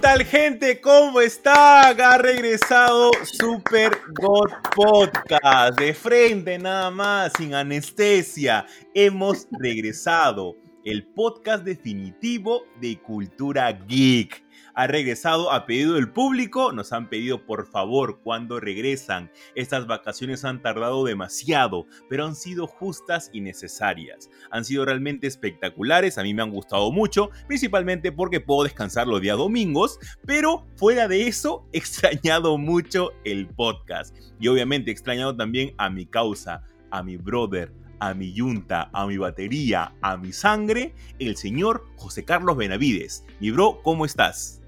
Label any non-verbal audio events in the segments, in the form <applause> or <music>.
Tal gente? ¿Cómo está? Ha regresado Super God Podcast. De frente nada más, sin anestesia. Hemos regresado. El podcast definitivo de cultura geek ha regresado a pedido del público. Nos han pedido por favor cuando regresan. Estas vacaciones han tardado demasiado, pero han sido justas y necesarias. Han sido realmente espectaculares, a mí me han gustado mucho, principalmente porque puedo descansar los días domingos, pero fuera de eso <laughs> he extrañado mucho el podcast. Y obviamente he extrañado también a mi causa, a mi brother, a mi yunta, a mi batería, a mi sangre, el señor José Carlos Benavides. Mi bro, ¿cómo estás?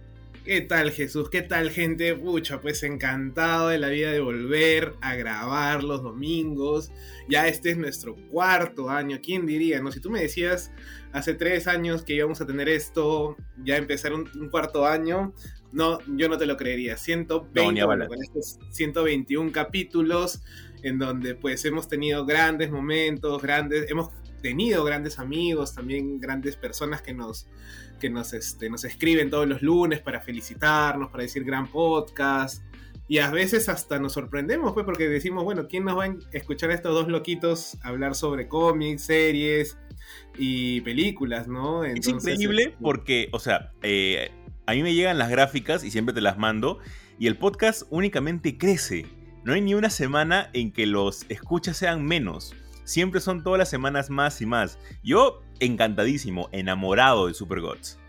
¿Qué tal Jesús? ¿Qué tal gente? Pucha, pues encantado de la vida de volver a grabar los domingos. Ya este es nuestro cuarto año. ¿Quién diría? No, si tú me decías hace tres años que íbamos a tener esto, ya empezar un, un cuarto año, no, yo no te lo creería. 120, No, con estos 121 capítulos en donde pues hemos tenido grandes momentos, grandes, hemos tenido grandes amigos, también grandes personas que nos que nos, este, nos escriben todos los lunes para felicitarnos, para decir gran podcast. Y a veces hasta nos sorprendemos, pues, porque decimos, bueno, ¿quién nos va a escuchar a estos dos loquitos hablar sobre cómics, series y películas, no? es increíble este, porque, o sea, eh, a mí me llegan las gráficas y siempre te las mando, y el podcast únicamente crece. No hay ni una semana en que los escuchas sean menos. Siempre son todas las semanas más y más. Yo encantadísimo, enamorado de Super Gods.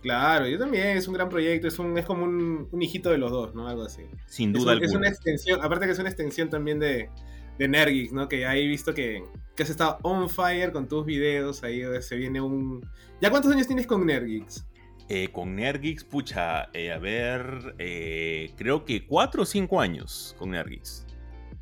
Claro, yo también, es un gran proyecto, es, un, es como un, un hijito de los dos, ¿no? Algo así. Sin Es, duda es alguna. una extensión, aparte que es una extensión también de, de Nergix, ¿no? Que ahí he visto que, que has estado on fire con tus videos, ahí se viene un... ¿Ya cuántos años tienes con Nergix? Eh, con Nergix, pucha, eh, a ver, eh, creo que cuatro o cinco años con Nergix.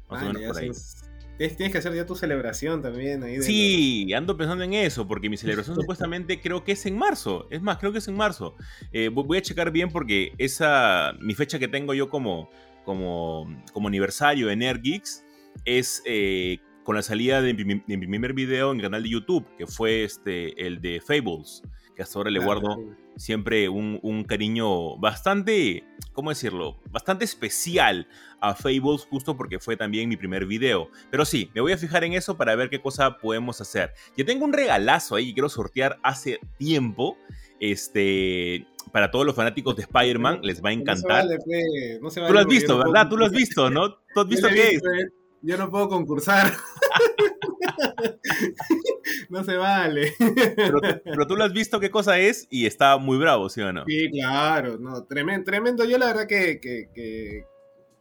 Más o Ah, menos ya por ahí. sos- Tienes que hacer ya tu celebración también ahí. de Sí, ando pensando en eso, porque mi celebración <laughs> supuestamente creo que es en marzo. Es más, creo que es en marzo. Eh, vo- voy a checar bien porque esa, mi fecha que tengo yo como, como, como aniversario en Nergeeks es eh, con la salida de mi, de mi primer video en el canal de YouTube, que fue este, el de Fables, que hasta ahora le Claro, guardo siempre un, un cariño bastante, ¿cómo decirlo? Bastante especial a Fables justo porque fue también mi primer video. Pero sí, me voy a fijar en eso para ver qué cosa podemos hacer. Yo tengo un regalazo ahí que quiero sortear hace tiempo. Este, para todos los fanáticos de Spider-Man, les va a <laughs> No se encantar. vale, pe, no se Tú vale lo has visto, no puedo ¿verdad? Tú lo has <laughs> visto, ¿no? ¿Tú has visto qué es? eh. Yo no puedo concursar. <laughs> no se vale. Pero, pero tú lo has visto qué cosa es y está muy bravo, ¿sí o no? Sí, claro, no, tremendo, tremendo. Yo la verdad que, que, que,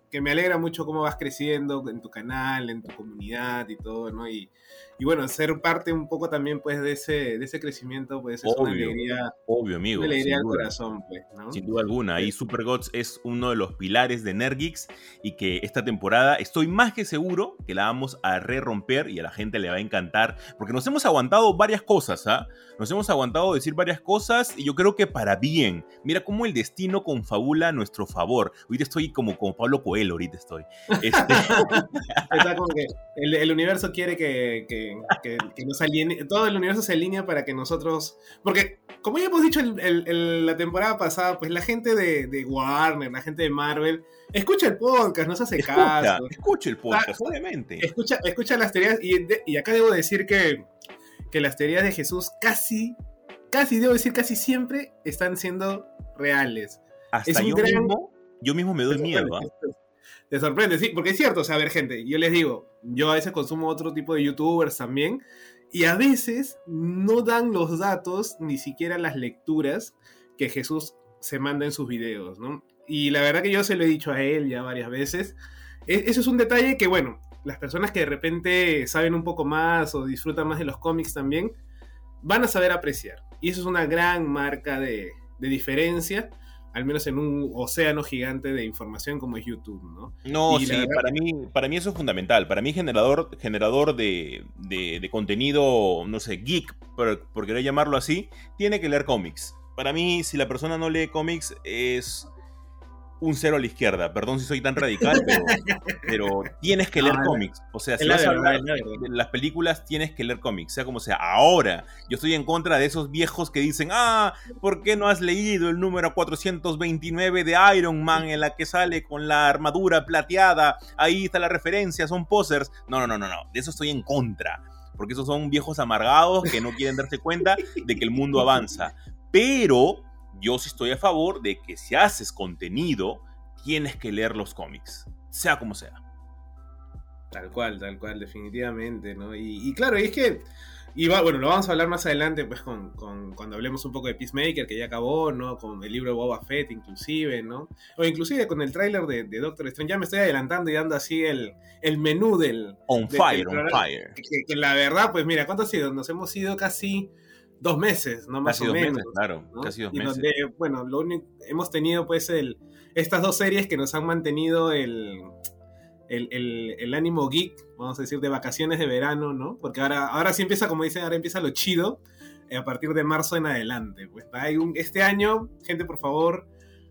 que me alegra mucho cómo vas creciendo en tu canal, en tu comunidad y todo, ¿no? Y, y bueno, ser parte un poco también pues de ese, de ese crecimiento, pues es una alegría, Obvio, amigo. una alegría al duda. corazón, pues, ¿no? Sin duda alguna. Y Super Gods es uno de los pilares de Nergix y que esta temporada estoy más que seguro que la vamos a re romper y a la gente le va a encantar porque nos hemos aguantado varias cosas, ¿ah? Nos hemos aguantado decir varias cosas y yo creo que para bien. Mira cómo el destino confabula a nuestro favor. Ahorita estoy como, como Pablo Coelho, ahorita estoy. Este, <laughs> Está como que el, el universo quiere que, que, que- que nos todo el universo se alinea para que nosotros, porque como ya hemos dicho el- el- el- la temporada pasada, pues la gente de, de Warner, la gente de Marvel, escucha el podcast, nos hace escucha, caso, escucha el podcast, Ah, obviamente. escucha, escucha las teorías y, de- y acá debo decir que, que las teorías de Jesús casi, casi, debo decir casi siempre están siendo reales. Hasta es un yo, gran- mismo, yo mismo me doy miedo, ¿ah? Te sorprende, sí, porque es cierto, o sea, a ver, gente, yo les digo, yo a veces consumo otro tipo de youtubers también, y a veces no dan los datos, ni siquiera las lecturas que Jesús se manda en sus videos, ¿no? Y la verdad que yo se lo he dicho a él ya varias veces. E- Eso es un detalle que, bueno, las personas que de repente saben un poco más o disfrutan más de los cómics también, van a saber apreciar. Y eso es una gran marca de, de diferencia al menos en un océano gigante de información como es YouTube, ¿no? No, sí, para, mí, para mí eso es fundamental. Para mí generador, generador de, de, contenido, no sé, geek, por, por querer llamarlo así, tiene que leer cómics. Para mí, si la persona no lee cómics, es un cero a la izquierda. Perdón si soy tan radical, pero, <laughs> tienes que leer cómics. O sea, si vas a hablar de las películas, tienes que leer cómics, sea como sea. Ahora, yo estoy en contra de esos viejos que dicen, ah, ¿por qué no has leído el número 429 de Iron Man en la que sale con la armadura plateada? Ahí está la referencia, son posers. No, no, no, no, no. De eso estoy en contra. Porque esos son viejos amargados que no quieren darse cuenta de que el mundo avanza. Pero yo sí estoy a favor de que si haces contenido, tienes que leer los cómics, sea como sea. Tal cual, tal cual, definitivamente, ¿no? Y, claro, y es que, y bueno, lo vamos a hablar más adelante, pues, con, cuando hablemos un poco de Peacemaker, que ya acabó, ¿no? Con el libro de Boba Fett, inclusive, ¿no? O inclusive con el tráiler de, Doctor Strange. Ya me estoy adelantando y dando así el, el menú del... On fire, on fire. Que, la verdad, pues mira, ¿cuánto ha sido? Nos hemos ido casi dos meses, ¿no? Más casi o dos menos. Meses, claro, casi dos y meses. Donde, bueno, lo único, hemos tenido pues el, estas dos series que nos han mantenido el, el, el, ánimo geek, vamos a decir, de vacaciones de verano, ¿no? Porque ahora, ahora sí empieza, como dicen, ahora empieza lo chido eh, a partir de marzo en adelante. Pues hay un, este año, gente, por favor,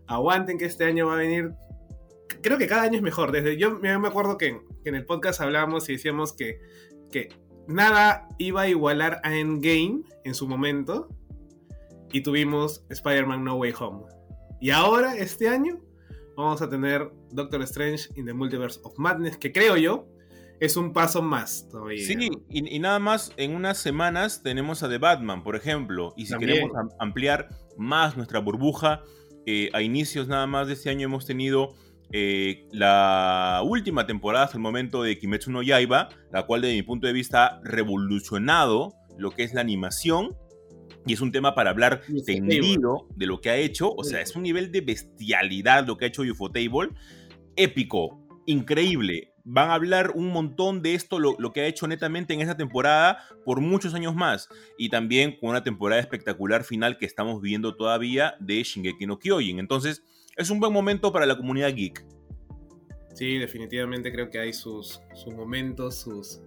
aguanten que este año va a venir. Creo que cada año es mejor. Desde yo me acuerdo que, que en el podcast hablábamos y decíamos que, que nada iba a igualar a Endgame en su momento. Y tuvimos Spider-Man No Way Home. Y ahora, este año, vamos a tener Doctor Strange in the Multiverse of Madness, que creo yo es un paso más todavía. Sí, y, nada más en unas semanas tenemos a The Batman, por ejemplo. Y si queremos ampliar más nuestra burbuja, eh, a inicios nada más de este año hemos tenido eh, la última temporada hasta el momento de Kimetsu no Yaiba, la cual desde mi punto de vista ha revolucionado lo que es la animación y es un tema para hablar tendido de lo que ha hecho, o sea, es un nivel de bestialidad lo que ha hecho Ufotable, épico, increíble. Van a hablar un montón de esto, lo, lo, que ha hecho netamente en esta temporada por muchos años más. Y también con una temporada espectacular final que estamos viviendo todavía de Shingeki no Kyojin. Entonces, es un buen momento para la comunidad geek. Sí, definitivamente creo que hay sus, sus momentos, sus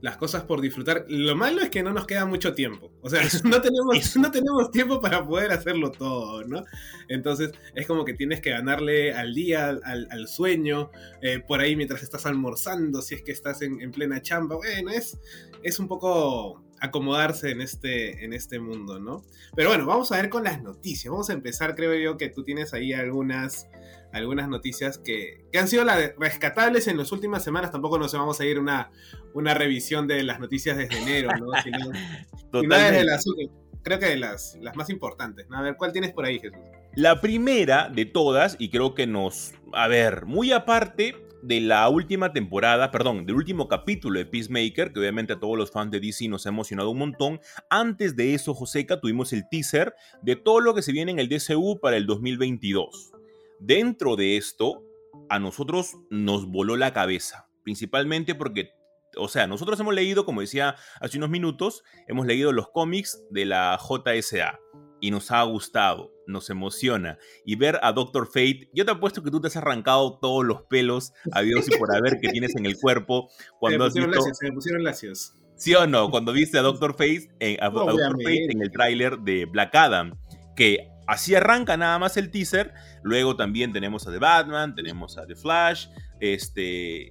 las cosas por disfrutar. Lo malo es que no nos queda mucho tiempo. O sea, <laughs> no tenemos, no tenemos tiempo para poder hacerlo todo, ¿no? Entonces es como que tienes que ganarle al día, al, sueño, eh, por ahí mientras estás almorzando, si es que estás en, en plena chamba. Bueno, es, es un poco acomodarse en este, en este mundo, ¿no? Pero bueno, vamos a ver con las noticias. Vamos a empezar, creo yo, que tú tienes ahí algunas, algunas noticias que, han sido las rescatables en las últimas semanas. Tampoco nos vamos a ir una, una revisión de las noticias desde enero, ¿no? <laughs> creo que de las, las más importantes. A ver, ¿cuál tienes por ahí, Jesús? La primera de todas, y creo que nos, a ver, muy aparte, de la última temporada, perdón, del último capítulo de Peacemaker, que obviamente a todos los fans de DC nos ha emocionado un montón. Antes de eso, Joseca, tuvimos el teaser de todo lo que se viene en el DCU para el 2022. Dentro de esto, a nosotros nos voló la cabeza, principalmente porque o sea, nosotros hemos leído, como decía hace unos minutos, hemos leído los cómics de la JSA y nos ha gustado, nos emociona. Y ver a Doctor Fate, yo te apuesto que tú te has arrancado todos los pelos a Dios y por haber que tienes en el cuerpo <laughs> cuando has visto... se me pusieron lacios. ¿Sí o no? Cuando viste a Doctor Fate, en, a, Doctor Fate en el tráiler de Black Adam, que así arranca nada más el teaser. Luego también tenemos a The Batman, tenemos a The Flash. Este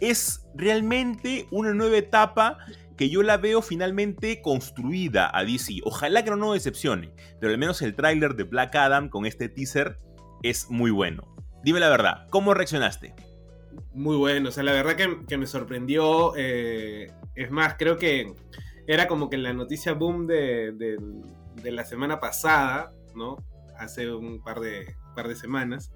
es realmente una nueva etapa que yo la veo finalmente construida a DC. Ojalá que no nos decepcione, pero al menos el tráiler de Black Adam con este teaser es muy bueno. Dime la verdad, ¿cómo reaccionaste? Muy bueno, o sea, la verdad que, me sorprendió. Eh, es más, creo que era como que la noticia boom de, de, la semana pasada, ¿no? Hace un par de, par de semanas.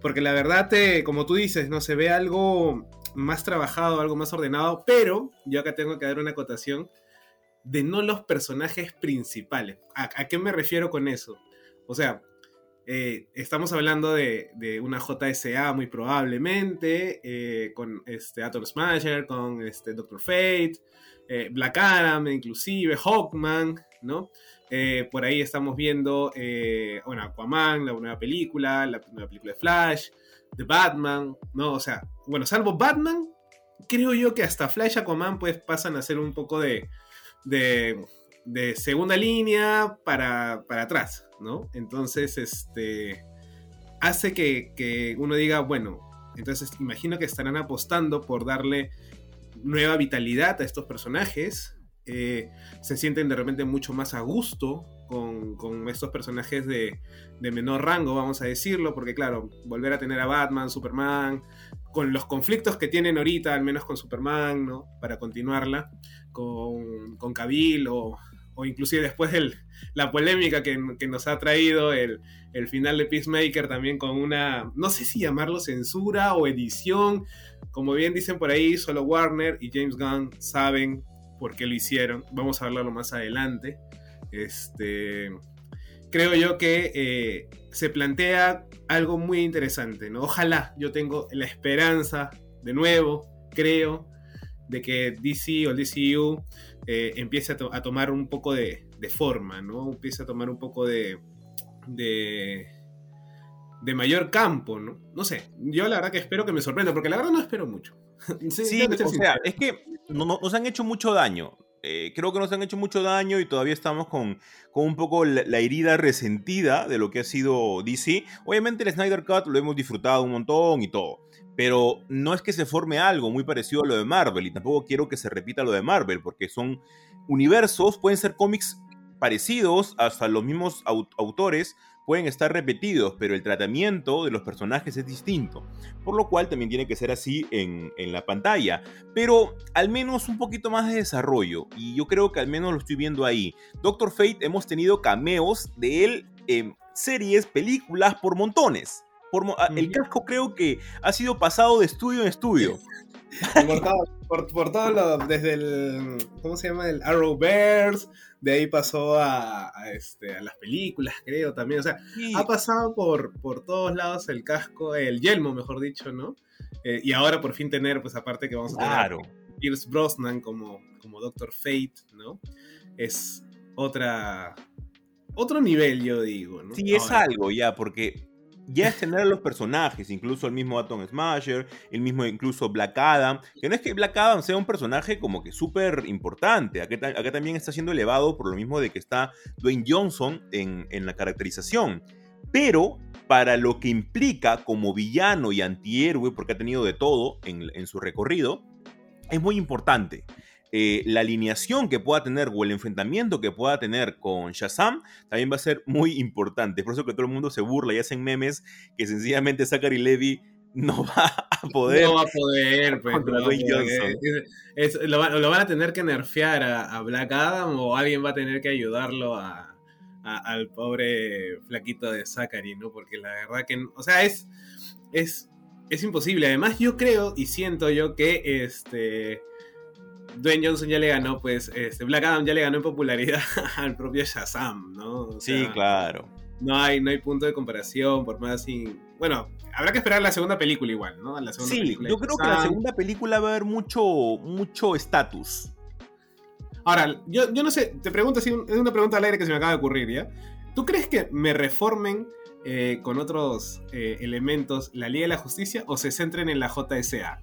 Porque la verdad, te, como tú dices, ¿no? Se ve algo más trabajado, algo más ordenado, pero yo acá tengo que dar una acotación de no los personajes principales. ¿A, qué me refiero con eso? O sea, eh, estamos hablando de, una JSA muy probablemente, eh, con este Atom Smasher, con este Doctor Fate, eh, Black Adam, inclusive Hawkman, ¿no? Por ahí estamos viendo, bueno, Aquaman, la nueva película, la nueva película de Flash, The Batman, ¿no? O sea, bueno, salvo Batman, creo yo que hasta Flash Aquaman pues pasan a ser un poco de, de, de segunda línea para, para atrás, ¿no? Entonces, este, hace que, que uno diga, bueno, entonces imagino que estarán apostando por darle nueva vitalidad a estos personajes. Eh, se sienten de repente mucho más a gusto con, estos personajes de, menor rango, vamos a decirlo, porque claro, volver a tener a Batman, Superman, con los conflictos que tienen ahorita, al menos con Superman, ¿no? Para continuarla, con, con o, o inclusive después de la polémica que, que nos ha traído el, el, final de Peacemaker también con una, no sé si llamarlo censura o edición, como bien dicen por ahí, solo Warner y James Gunn saben por qué lo hicieron, vamos a hablarlo más adelante. Este, creo yo que eh, se plantea algo muy interesante, ¿no? Ojalá yo tengo la esperanza, de nuevo, creo, de que DC o el DCU eh, empiece a, to a, tomar un poco de, de, forma, ¿no? Empiece a tomar un poco de, de, de, mayor campo, ¿no? No sé, yo la verdad que espero que me sorprenda, porque la verdad no espero mucho. <laughs> sí, sí o sea, es que no, no, nos han hecho mucho daño. Eh, creo que nos han hecho mucho daño y todavía estamos con, con un poco la, herida resentida de lo que ha sido DC. Obviamente el Snyder Cut lo hemos disfrutado un montón y todo. Pero no es que se forme algo muy parecido a lo de Marvel y tampoco quiero que se repita lo de Marvel porque son universos, pueden ser cómics parecidos, hasta los mismos aut autores pueden estar repetidos, pero el tratamiento de los personajes es distinto, por lo cual también tiene que ser así en, en, la pantalla, pero al menos un poquito más de desarrollo, y yo creo que al menos lo estoy viendo ahí. Doctor Fate hemos tenido cameos de él en series, películas por montones. Por, el casco creo que ha sido pasado de estudio en estudio. Por todo, por, por todo lo, desde el, ¿cómo se llama? El Arrowverse, de ahí pasó a, a, este, a las películas, creo, también, o sea, sí. ha pasado por, por todos lados el casco, el yelmo, mejor dicho, ¿no? Eh, y ahora por fin tener, pues aparte que vamos a tener claro. a Pierce Brosnan como, como Doctor Fate, ¿no? Es otra... Otro nivel, yo digo, ¿no? Sí, es algo ya, porque ya es tener a los personajes, incluso el mismo Atom Smasher, el mismo incluso Black Adam, que no es que Black Adam sea un personaje como que súper importante, acá, también está siendo elevado por lo mismo de que está Dwayne Johnson en, en la caracterización, pero para lo que implica como villano y antihéroe, porque ha tenido de todo en su recorrido, es muy importante eh, la alineación que pueda tener o el enfrentamiento que pueda tener con Shazam también va a ser muy importante. Por eso que todo el mundo se burla y hacen memes que sencillamente Zachary Levy no <laughs> va a poder. No va a poder, pues, Johnson. Es, es, lo, lo, van a tener que nerfear a, a, Black Adam o alguien va a tener que ayudarlo a, a, al pobre flaquito de Zachary, ¿no? Porque la verdad que, o sea, es, es, es imposible. Además, yo creo y siento yo que este Dwayne Johnson ya le ganó, pues, este, Black Adam ya le ganó en popularidad <laughs> al propio Shazam, ¿no? O sea, sí, claro. No hay, no hay punto de comparación, por más sin... Bueno, habrá que esperar la segunda película igual, ¿no? La segunda sí, película yo creo que la segunda película va a haber mucho mucho estatus. Ahora, yo, yo no sé, te pregunto, es una pregunta al aire que se me acaba de ocurrir, ¿ya? ¿Tú crees que me reformen eh, con otros eh, elementos la Liga de la Justicia o se centren en la JSA?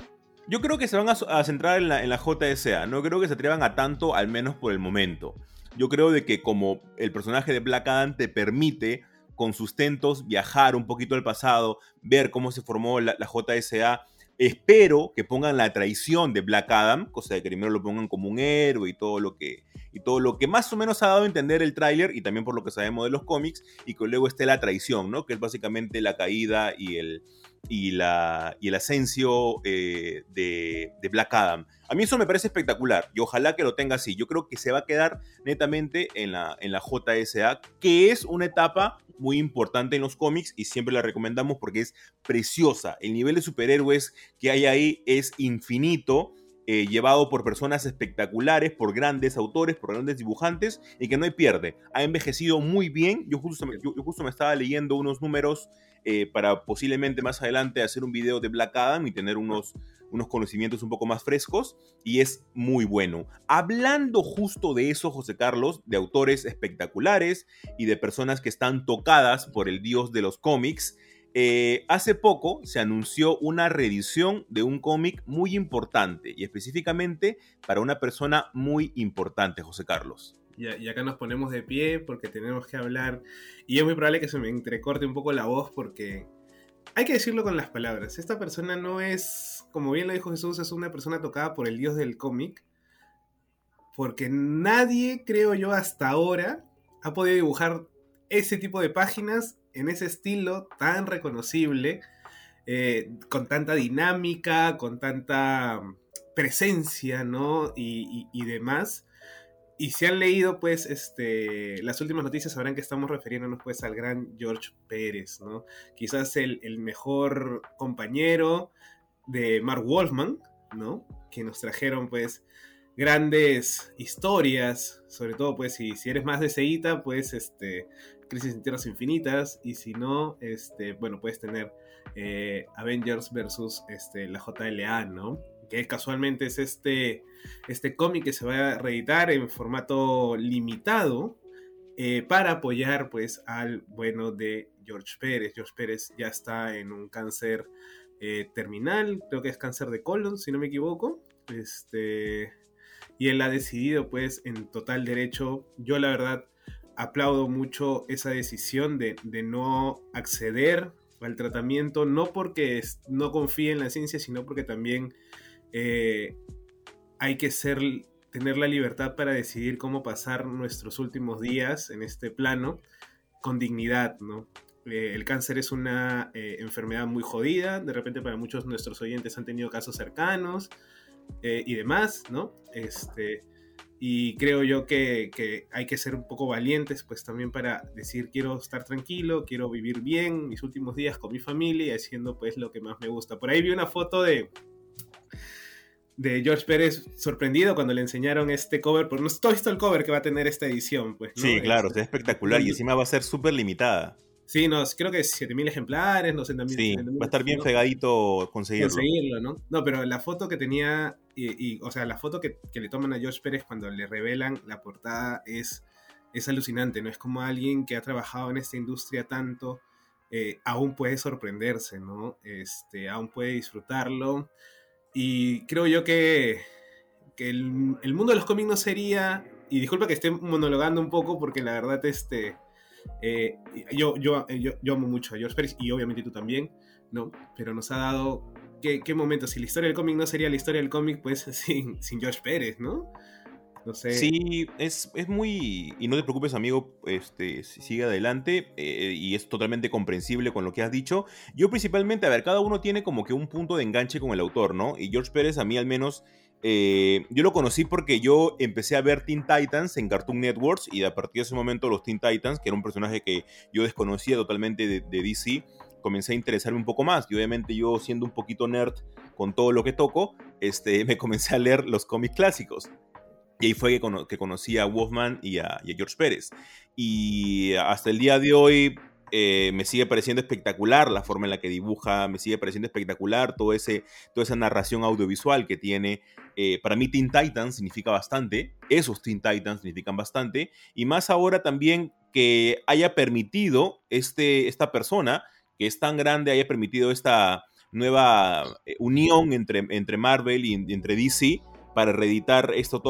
Yo creo que se van a, centrar en la, en la, JSA, no creo que se atrevan a tanto, al menos por el momento. Yo creo de que como el personaje de Black Adam te permite con sustentos viajar un poquito al pasado, ver cómo se formó la, la JSA, espero que pongan la traición de Black Adam, cosa de que primero lo pongan como un héroe y todo lo que, y todo lo que más o menos ha dado a entender el tráiler y también por lo que sabemos de los cómics, y que luego esté la traición, ¿no? Que es básicamente la caída y el, y, la, y el ascenso eh, de, de, Black Adam. A mí eso me parece espectacular y ojalá que lo tenga así. Yo creo que se va a quedar netamente en la, en la JSA, que es una etapa muy importante en los cómics y siempre la recomendamos porque es preciosa. El nivel de superhéroes que hay ahí es infinito. eh, llevado por personas espectaculares, por grandes autores, por grandes dibujantes, y que no hay pierde. Ha envejecido muy bien. Yo justo, yo justo me estaba leyendo unos números eh, para posiblemente más adelante hacer un video de Black Adam y tener unos, unos conocimientos un poco más frescos, y es muy bueno. Hablando justo de eso, José Carlos, de autores espectaculares y de personas que están tocadas por el dios de los cómics, eh, hace poco se anunció una reedición de un cómic muy importante y específicamente para una persona muy importante, José Carlos. Y, acá nos ponemos de pie porque tenemos que hablar. Y es muy probable que se me entrecorte un poco la voz porque hay que decirlo con las palabras. Esta persona no es, como bien lo dijo Jesús, es una persona tocada por el dios del cómic. Porque nadie, creo yo, hasta ahora ha podido dibujar ese tipo de páginas en ese estilo tan reconocible, eh, con tanta dinámica, con tanta presencia, ¿no? Y- y demás. Y si han leído, pues, este, las últimas noticias sabrán que estamos refiriéndonos, pues, al gran George Pérez, ¿no? Quizás el, el mejor compañero de Mark Wolfman, ¿no? Que nos trajeron, pues, grandes historias, sobre todo, pues, si, si eres más de Seita, pues, este, Crisis en Tierras Infinitas, y si no, este, bueno, puedes tener eh, Avengers versus este, la JLA, ¿no? Que casualmente es este, este cómic que se va a reeditar en formato limitado eh, para apoyar pues al bueno de George Pérez. George Pérez ya está en un cáncer eh, terminal, creo que es cáncer de colon, si no me equivoco. Este, y él ha decidido pues en total derecho, yo la verdad aplaudo mucho esa decisión de, de no acceder al tratamiento, no porque no confíe en la ciencia, sino porque también eh, hay que ser, tener la libertad para decidir cómo pasar nuestros últimos días en este plano con dignidad, ¿no? Eh, el cáncer es una eh, enfermedad muy jodida, de repente para muchos de nuestros oyentes han tenido casos cercanos eh, y demás, ¿no? Este, y creo yo que, que hay que ser un poco valientes, pues también para decir quiero estar tranquilo, quiero vivir bien mis últimos días con mi familia y haciendo pues lo que más me gusta. Por ahí vi una foto de, de George Pérez sorprendido cuando le enseñaron este cover, pero no estoy visto el cover que va a tener esta edición, pues. ¿no? Sí, claro, Este, es espectacular y encima va a ser súper limitada. Sí, no, creo que 7000 ejemplares, no sé también. Sí, 7000, va a estar bien ¿no? fregadito conseguirlo. conseguirlo, ¿no? No, pero la foto que tenía, y, y, o sea, la foto que, que le toman a George Pérez cuando le revelan la portada es, es alucinante, ¿no? Es como alguien que ha trabajado en esta industria tanto, eh, aún puede sorprenderse, ¿no? Este, aún puede disfrutarlo. Y creo yo que, que el, mundo de los cómics no sería, y disculpa que esté monologando un poco porque la verdad, este... eh, yo, yo, yo, yo amo mucho a George Pérez y obviamente tú también, ¿no? Pero nos ha dado ¿qué, qué momento? Si la historia del cómic no sería la historia del cómic, pues <laughs> sin, sin George Pérez, ¿no? No sé. Sí, es, es muy... Y no te preocupes, amigo, este, si- sigue adelante eh, y es totalmente comprensible con lo que has dicho. Yo principalmente, a ver, cada uno tiene como que un punto de enganche con el autor, ¿no? Y George Pérez a mí al menos... eh, yo lo conocí porque yo empecé a ver Teen Titans en Cartoon Networks y a partir de ese momento los Teen Titans, que era un personaje que yo desconocía totalmente de, de DC, comencé a interesarme un poco más. Y obviamente yo siendo un poquito nerd con todo lo que toco, este, <laughs> me comencé a leer los cómics clásicos. Y ahí fue que, que conocí a Wolfman y a, y a George Pérez. Y hasta el día de hoy eh, me sigue pareciendo espectacular la forma en la que dibuja, me sigue pareciendo espectacular todo ese, toda esa narración audiovisual que tiene. Eh, para mí Teen Titans significa bastante, esos Teen Titans significan bastante, y más ahora también que haya permitido este, esta persona, que es tan grande, haya permitido esta nueva eh, unión entre, entre Marvel y entre DC para reeditar estos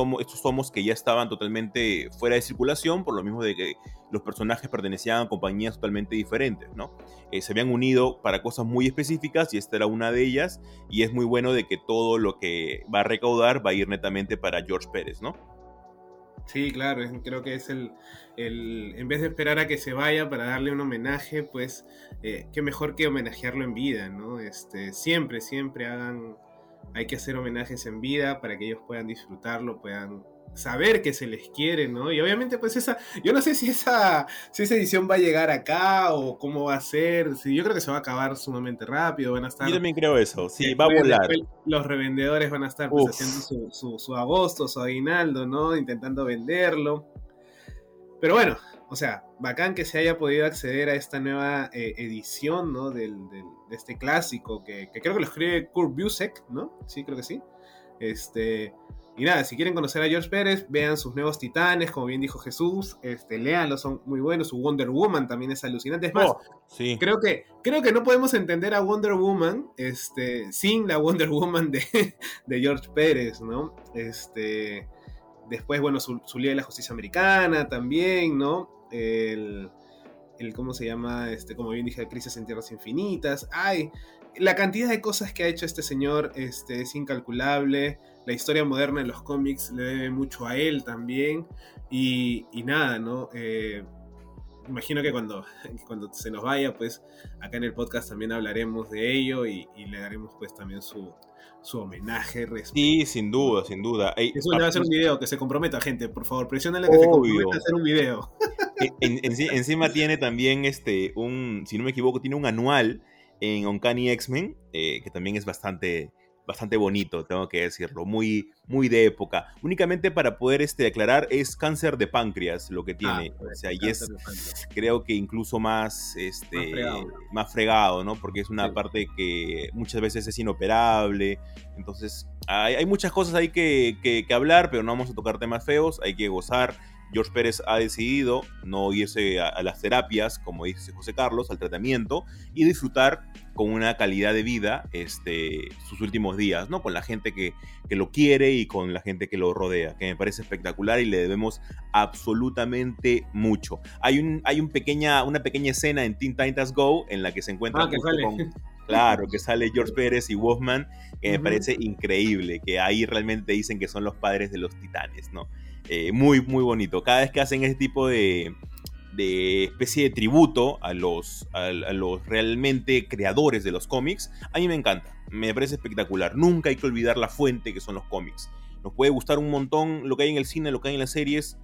tomos, que ya estaban totalmente fuera de circulación, por lo mismo de que los personajes pertenecían a compañías totalmente diferentes, ¿no? Eh, se habían unido para cosas muy específicas y esta era una de ellas, y es muy bueno de que todo lo que va a recaudar va a ir netamente para George Pérez, ¿no? Sí, claro, creo que es el, el- En vez de esperar a que se vaya para darle un homenaje, pues eh, qué mejor que homenajearlo en vida, ¿no? Este, siempre, siempre hagan. Hay que hacer homenajes en vida para que ellos puedan disfrutarlo, puedan saber que se les quiere, ¿no? Y obviamente, pues esa, yo no sé si esa, si esa edición va a llegar acá o cómo va a ser. Yo creo que se va a acabar sumamente rápido, van a estar. Yo también creo eso, sí, va a volar. Los revendedores van a estar pues, haciendo su, su, agosto, su aguinaldo, ¿no? Intentando venderlo. Pero bueno, o sea, bacán que se haya podido acceder a esta nueva eh, edición, ¿no? Del, del, de este clásico que, que, creo que lo escribe Kurt Busiek, ¿no? Sí, creo que sí. Este, y nada, si quieren conocer a George Pérez, vean sus nuevos titanes, como bien dijo Jesús, este, léanlo, son muy buenos. Su Wonder Woman también es alucinante. Es más, oh, sí. creo, que, creo que no podemos entender a Wonder Woman este, sin la Wonder Woman de, <laughs> de George Pérez, ¿no? Este, después, bueno, su, su Liga de la Justicia Americana también, ¿no? El, el, ¿cómo se llama? Este, como bien dije, Crisis en Tierras Infinitas. Ay, la cantidad de cosas que ha hecho este señor este, es incalculable la historia moderna de los cómics le debe mucho a él también. Y, y nada, ¿no? Eh, imagino que cuando, <laughs> cuando se nos vaya, pues acá en el podcast también hablaremos de ello y, y le daremos pues también su, su homenaje. Sí, sin duda, sin duda. Eso le va a hacer un video, que se comprometa, gente, por favor, presionale que se comprometa a hacer un video. <laughs> En, en, encima tiene también este, un, si no me equivoco, tiene un anual en Uncanny X-Men, eh, que también es bastante, bastante bonito, tengo que decirlo, muy, muy de época. Únicamente para poder este, aclarar, es cáncer de páncreas lo que tiene. Ah, o sea, y es, creo que incluso más, este, más fregado. más, fregado. ¿no? Porque es una sí. parte que muchas veces es inoperable. Entonces, hay, hay muchas cosas ahí que, que, que hablar, pero no vamos a tocar temas feos, hay que gozar George Pérez ha decidido no irse a, a, las terapias, como dice José Carlos, al tratamiento, y disfrutar con una calidad de vida este, sus últimos días, ¿no? Con la gente que, que, lo quiere y con la gente que lo rodea, que me parece espectacular y le debemos absolutamente mucho. Hay, un, hay un pequeña, una pequeña escena en Teen Titans Go en la que se encuentra ah, con, Claro, que sale George Pérez y Wolfman, que uh -huh. me parece increíble, que ahí realmente dicen que son los padres de los titanes, ¿no? Eh, muy, muy bonito. Cada vez que hacen ese tipo de, de especie de tributo a los, a, a, los realmente creadores de los cómics, a mí me encanta. Me parece espectacular. Nunca hay que olvidar la fuente que son los cómics. Nos puede gustar un montón lo que hay en el cine, lo que hay en las series,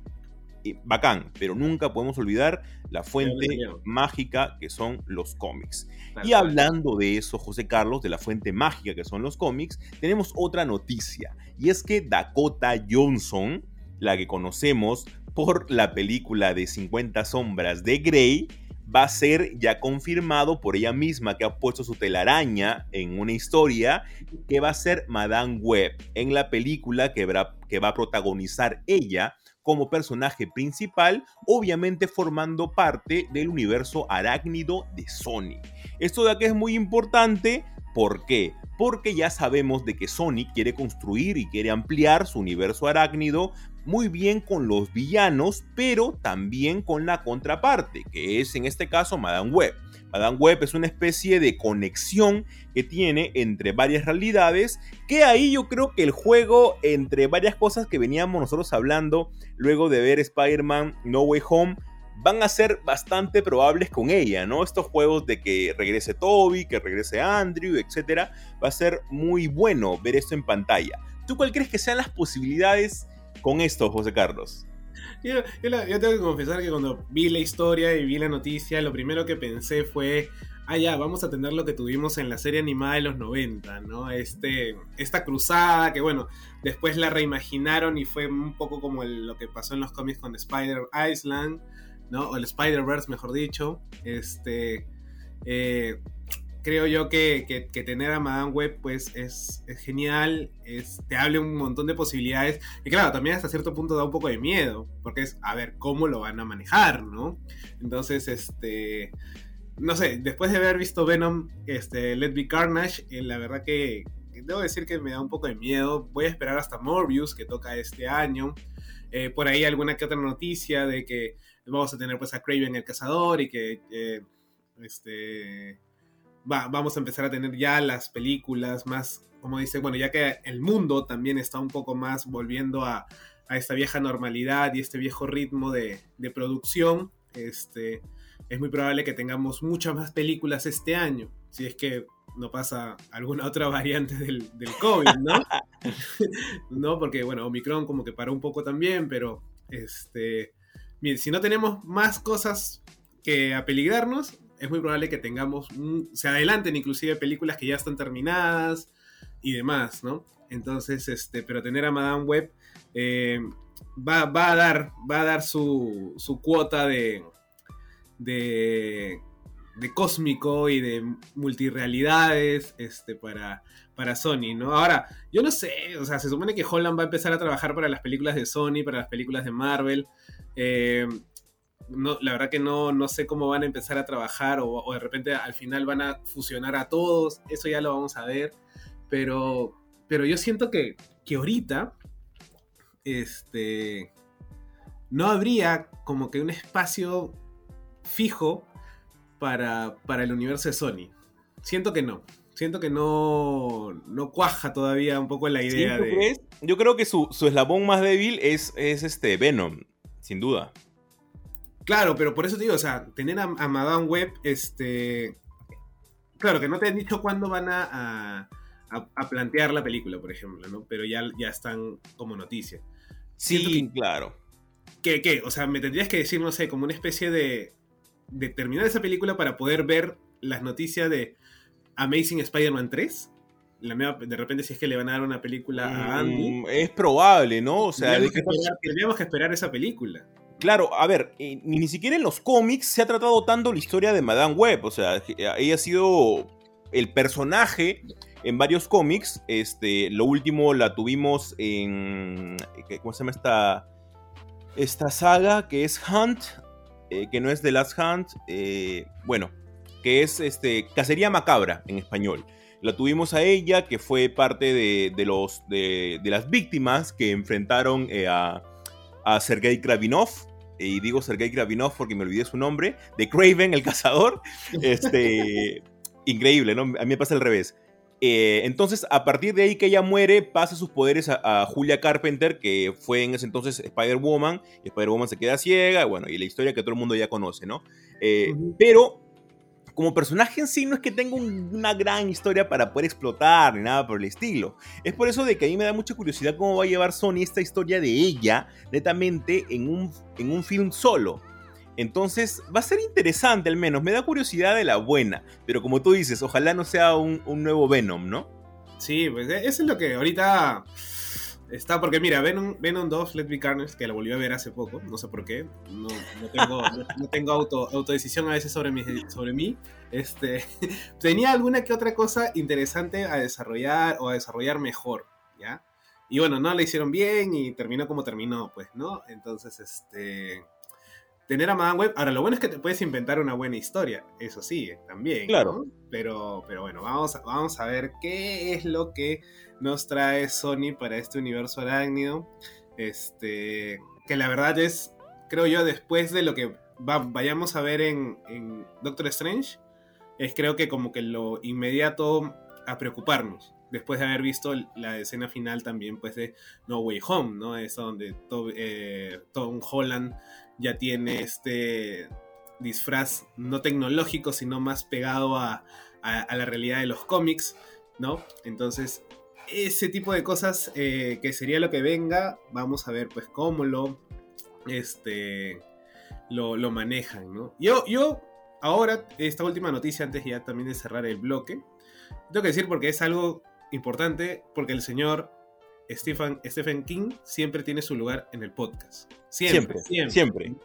bacán, pero nunca podemos olvidar la fuente mágica que son los cómics. Y hablando de eso, José Carlos, de la fuente mágica que son los cómics, tenemos otra noticia, y es que Dakota Johnson, la que conocemos por la película de 50 sombras de Grey, va a ser ya confirmado por ella misma que ha puesto su telaraña en una historia que va a ser Madame Web en la película que va, que va a protagonizar ella como personaje principal, obviamente formando parte del universo arácnido de Sony. Esto de aquí es muy importante, ¿por qué? Porque ya sabemos de que Sony quiere construir y quiere ampliar su universo arácnido muy bien con los villanos, pero también con la contraparte, que es en este caso Madame Web. Madame Web es una especie de conexión que tiene entre varias realidades, que ahí yo creo que el juego entre varias cosas que veníamos nosotros hablando luego de ver Spider-Man No Way Home, van a ser bastante probables con ella, ¿no? Estos juegos de que regrese Toby, que regrese Andrew, etcétera, va a ser muy bueno ver esto en pantalla. ¿Tú cuál crees que sean las posibilidades con esto, José Carlos? Yo, tengo que confesar que cuando vi la historia y vi la noticia, lo primero que pensé fue, ah, ya, vamos a tener lo que tuvimos en la serie animada de los 90, ¿no? Este, esta cruzada que, bueno, después la reimaginaron y fue un poco como lo que pasó en los cómics con Spider Island, ¿no? O el Spider-Verse, mejor dicho. Este, eh, creo yo que, que, tener a Madame Web pues es, es, genial, es, te abre un montón de posibilidades. Y claro, también hasta cierto punto da un poco de miedo, porque es a ver cómo lo van a manejar, ¿no? Entonces, este, no sé, después de haber visto Venom, este, Let Be Carnage, eh, la verdad que debo decir que me da un poco de miedo, voy a esperar hasta Morbius que toca este año, eh, por ahí alguna que otra noticia de que vamos a tener pues a Craven el cazador y que... Eh, este va, vamos a empezar a tener ya las películas más, como dice, bueno, ya que el mundo también está un poco más volviendo a, esta vieja normalidad y este viejo ritmo de, producción, este, es muy probable que tengamos muchas más películas este año. si es que no pasa alguna <laughs> otra variante del, COVID, ¿no? <laughs> no, porque bueno, Omicron como que paró un poco también, pero este, si no tenemos más cosas que apeligrarnos, es muy probable que tengamos, se adelanten inclusive películas que ya están terminadas y demás, ¿no? Entonces, este, pero tener a Madame Web eh, va, a dar, va a dar su, su cuota de, de, de, cósmico y de multirealidades este, para, para Sony, ¿no? Ahora, yo no sé, o sea, se supone que Holland va a empezar a trabajar para las películas de Sony, para las películas de Marvel. Eh, no, la verdad que no, no sé cómo van a empezar a trabajar o, de repente al final van a fusionar a todos, eso ya lo vamos a ver, pero, pero yo siento que, que ahorita este, no habría como que un espacio fijo para, para el universo de Sony. Siento que no. Siento que no, no cuaja todavía un poco la idea de... Yo creo que su, eslabón más débil es, es este Venom, sin duda. Claro, pero por eso te digo, o sea, tener a, Madame Web, este. Claro, que no te han dicho cuándo van a, a, plantear la película, por ejemplo, ¿no? Pero ya, ya están como noticia. Sí, claro. ¿Qué, ¿Qué? O sea, me tendrías que decir, no sé, como una especie de. de terminar esa película para poder ver las noticias de Amazing Spider-Man 3. La de repente, si es que le van a dar una película a Andy. Mm, es probable, ¿no? O sea, tendríamos que esperar esa película. Claro, a ver, eh, ni, siquiera en los cómics se ha tratado tanto la historia de Madame Web. O sea, ella ha sido el personaje en varios cómics. Este, lo último la tuvimos en. ¿Cómo se llama esta, esta saga? Que es Hunt, eh, que no es The Last Hunt. Eh, bueno, que es este, Cacería Macabra en español. La tuvimos a ella, que fue parte de, los, de, de, las víctimas que enfrentaron a a Sergei Kravinov, y digo Sergei Kravinov porque me olvidé su nombre, de Craven, el cazador. <laughs> Este, increíble, ¿no? A mí me pasa al revés. Eh, entonces, a partir de ahí que ella muere, pasa sus poderes a, Julia Carpenter, que fue en ese entonces Spider-Woman, y Spider-Woman se queda ciega, bueno, y la historia que todo el mundo ya conoce, ¿no? Eh, pero como personaje en sí no es que tenga una gran historia para poder explotar ni nada por el estilo. Es por eso de que a mí me da mucha curiosidad cómo va a llevar Sony esta historia de ella netamente en un, en un film solo. Entonces va a ser interesante al menos, me da curiosidad de la buena, pero como tú dices, ojalá no sea un, un nuevo Venom, ¿no? Sí, pues e, eso es lo que ahorita Está porque, mira, Venom, Venom 2, Let Me Carnage, que la volví a ver hace poco, no sé por qué, no, tengo, no, tengo auto, autodecisión a veces sobre, mi, sobre mí. Este, <laughs> tenía alguna que otra cosa interesante a desarrollar o a desarrollar mejor, ¿ya? Y bueno, no la hicieron bien y terminó como terminó, pues, ¿no? Entonces, este tener a Madame Web. Ahora, lo bueno es que te puedes inventar una buena historia, eso sí, también. Claro. Pero, pero bueno, vamos, vamos a ver qué es lo que nos trae Sony para este universo arácnido. Este, que la verdad es, creo yo, después de lo que vayamos a ver en, Doctor Strange, es creo que como que lo inmediato a preocuparnos. Después de haber visto la escena final también, pues, de No Way Home, ¿no? Es donde eh, Tom Holland ya tiene este disfraz no tecnológico, sino más pegado a, la realidad de los cómics, ¿no? Entonces, ese tipo de cosas eh, que sería lo que venga, vamos a ver pues cómo lo, este, lo, manejan, ¿no? Yo, yo, ahora, esta última noticia, antes ya también de cerrar el bloque, tengo que decir porque es algo importante, porque el señor Stephen, Stephen King siempre tiene su lugar en el podcast. Siempre, siempre, siempre.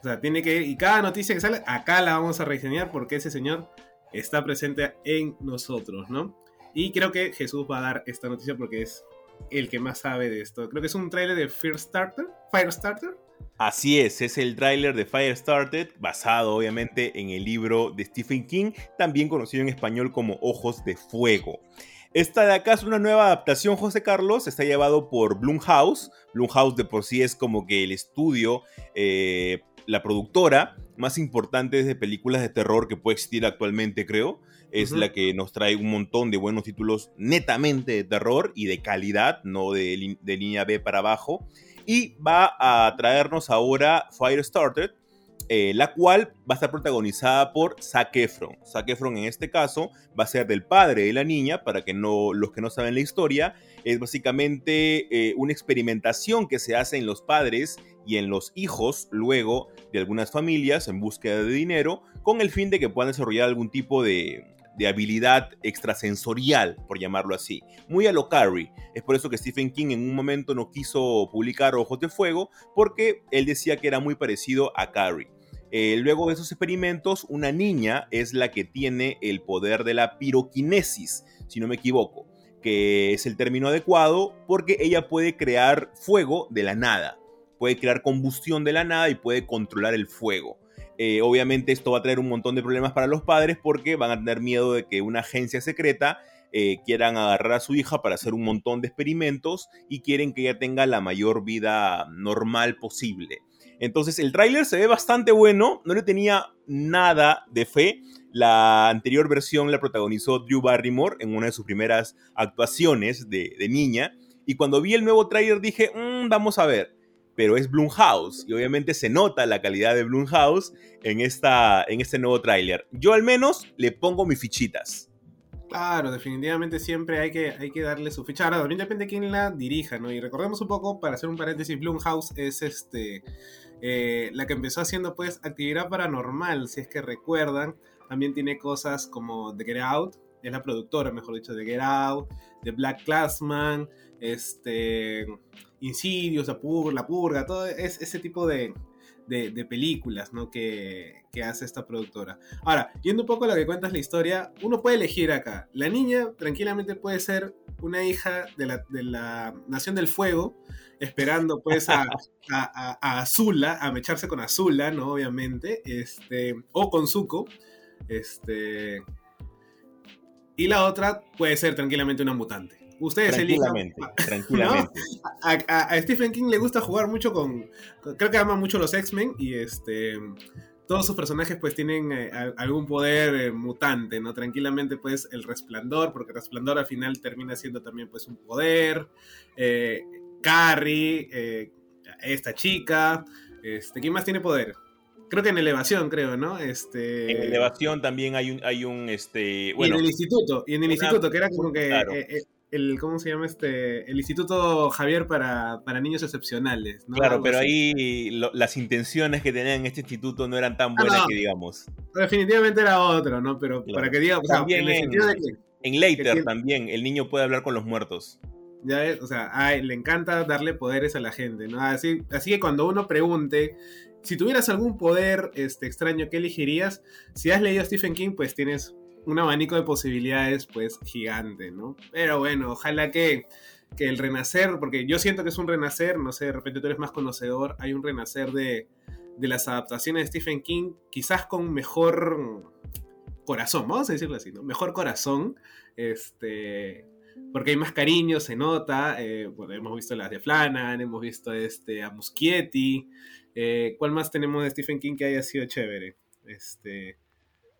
O sea, tiene que. Y cada noticia que sale, acá la vamos a reseñar porque ese señor está presente en nosotros, ¿no? Y creo que Jesús va a dar esta noticia porque es el que más sabe de esto. Creo que es un tráiler de Firestarter. Firestarter. Así es, es el tráiler de Firestarter, basado obviamente en el libro de Stephen King, también conocido en español como Ojos de Fuego. Esta de acá es una nueva adaptación, José Carlos. Está llevado por Blumhouse. Blumhouse de por sí es como que el estudio, eh, la productora más importante de películas de terror que puede existir actualmente, creo. Es la que nos trae un montón de buenos títulos netamente de terror y de calidad, no de, línea B para abajo. Y va a traernos ahora Firestarter, eh, la cual va a estar protagonizada por Zac Efron. En este caso va a ser del padre de la niña, para que no, los que no saben la historia, es básicamente eh, una experimentación que se hace en los padres y en los hijos luego de algunas familias en búsqueda de dinero con el fin de que puedan desarrollar algún tipo de, de habilidad extrasensorial, por llamarlo así. Muy a lo Carrie. Es por eso que Stephen King en un momento no quiso publicar Ojos de Fuego, porque él decía que era muy parecido a Carrie. Eh, luego de esos experimentos, una niña es la que tiene el poder de la piroquinesis, si no me equivoco, que es el término adecuado porque ella puede crear fuego de la nada, puede crear combustión de la nada y puede controlar el fuego. Eh, obviamente esto va a traer un montón de problemas para los padres porque van a tener miedo de que una agencia secreta eh, quieran agarrar a su hija para hacer un montón de experimentos y quieren que ella tenga la mayor vida normal posible. Entonces el tráiler se ve bastante bueno, no le tenía nada de fe. La anterior versión la protagonizó Drew Barrymore en una de sus primeras actuaciones de, niña. Y cuando vi el nuevo tráiler dije, mm, vamos a ver pero es Blumhouse y obviamente se nota la calidad de Blumhouse en, esta, en este nuevo tráiler. Yo al menos le pongo mis fichitas. Claro, definitivamente siempre hay que, hay que darle su ficha. Ahora, también depende de quién la dirija, ¿no? Y recordemos un poco, para hacer un paréntesis, Blumhouse es este eh, la que empezó haciendo pues actividad paranormal, si es que recuerdan. También tiene cosas como The Get Out, es la productora, mejor dicho, de Get Out, de Black Classman, este, Insidious, La Purga, la purga todo es, ese tipo de, películas ¿no? que, hace esta productora. Ahora, yendo un poco a lo que cuentas la historia, uno puede elegir acá. La niña tranquilamente puede ser una hija de la, de la Nación del Fuego, esperando pues a, <laughs> a, Azula, a mecharse con Azula, ¿no? Obviamente, este, o con Zuko, este... Y la otra puede ser tranquilamente una mutante. Ustedes eligen. Tranquilamente. <laughs> A, Stephen King le gusta jugar mucho con. Creo que ama mucho los X-Men y este. Todos sus personajes pues tienen eh, algún poder eh, mutante, ¿no? Tranquilamente pues el resplandor, porque el resplandor al final termina siendo también pues un poder. Eh, Carrie, esta chica. Este, ¿Quién más tiene poder? Creo que en elevación, creo, ¿no? Este... En elevación también hay un, hay un este. Bueno, y en el instituto, y en el instituto, que era como que el, ¿cómo se llama este? El Instituto Javier para, niños excepcionales. Claro, pero ahí las intenciones que tenían en este instituto no eran tan ah, buenas que digamos. Definitivamente era otro, ¿no? Pero para que digamos, también en, en Later también, el niño puede hablar con los muertos. Ya o sea, le encanta darle poderes a la gente, ¿no? Así, así que cuando uno pregunte, si tuvieras algún poder este, extraño, ¿qué elegirías? Si has leído Stephen King, pues tienes un abanico de posibilidades pues gigante, ¿no? Pero bueno, ojalá que, que, el renacer, porque yo siento que es un renacer, no sé, de repente tú eres más conocedor, hay un renacer de, de las adaptaciones de Stephen King, quizás con mejor corazón, vamos a decirlo así, ¿no? Mejor corazón, este, porque hay más cariño, se nota, eh, hemos visto las de Flanagan, hemos visto este, a Muschietti, eh, ¿cuál más tenemos de Stephen King que haya sido chévere? Este,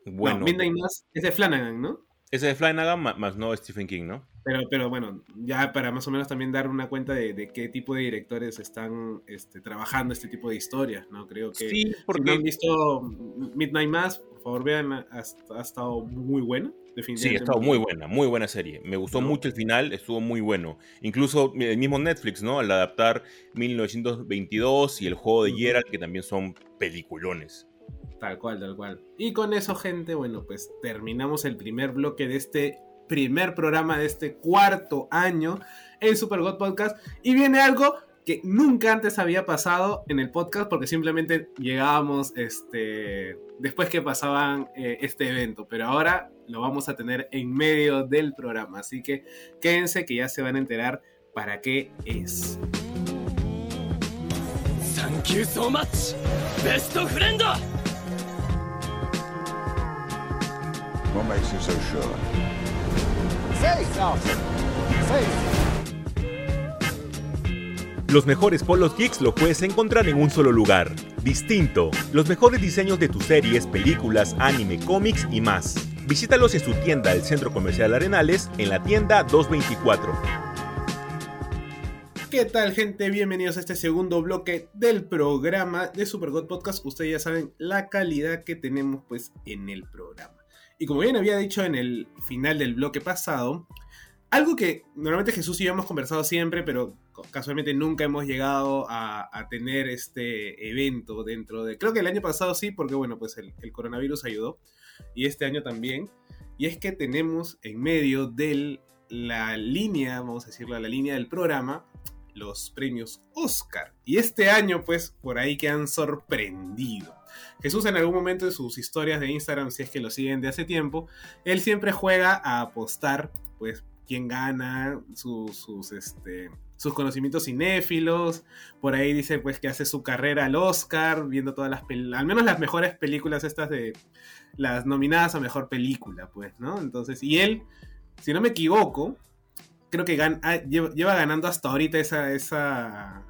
bueno. No, Midnight Mass es de Flanagan, ¿no? Es de Flanagan, más no Stephen King, ¿no? Pero, pero bueno, ya para más o menos también dar una cuenta de, qué tipo de directores están este, trabajando este tipo de historias, ¿no? Creo que sí, porque... si no han visto Midnight Mass, por favor vean, ha, estado muy buena. Sí, ha estado muy buena, muy buena serie. Me gustó mucho el final, estuvo muy bueno. Incluso el mismo Netflix, ¿no? Al adaptar 1922 y el juego de Geralt, que también son peliculones. Tal cual, tal cual. Y con eso, gente, bueno, pues terminamos el primer bloque de este primer programa de este cuarto año en Super God Podcast. Y viene algo que nunca antes había pasado en el podcast porque simplemente llegábamos este, después que pasaban eh, este evento. Pero ahora lo vamos a tener en medio del programa. Así que quédense que ya se van a enterar para qué es. Thank you so much, best friend. What makes you so sure? Los mejores polos geeks lo puedes encontrar en un solo lugar. Distinto. Los mejores diseños de tus series, películas, anime, cómics y más. Visítalos en su tienda del Centro Comercial Arenales en la tienda 224. ¿Qué tal, gente? Bienvenidos a este segundo bloque del programa de Supergod Podcast. Ustedes ya saben la calidad que tenemos, pues, en el programa. Y como bien había dicho en el final del bloque pasado, algo que normalmente Jesús y yo hemos conversado siempre, pero casualmente nunca hemos llegado a, tener este evento dentro de... Creo que el año pasado sí, porque bueno, pues el, el coronavirus ayudó. Y este año también. Y es que tenemos en medio de la línea, vamos a decirlo, la línea del programa, los premios Oscar. Y este año, pues, por ahí que han sorprendido. Jesús en algún momento de sus historias de Instagram, si es que lo siguen de hace tiempo, él siempre juega a apostar, pues, quién gana, sus, este, sus conocimientos cinéfilos. Por ahí dice, pues, que hace su carrera al Oscar, viendo todas las al menos las mejores películas estas de las nominadas a mejor película, pues, ¿no? Entonces, y él, si no me equivoco, creo que ah, lleva, ganando hasta ahorita esa, esa,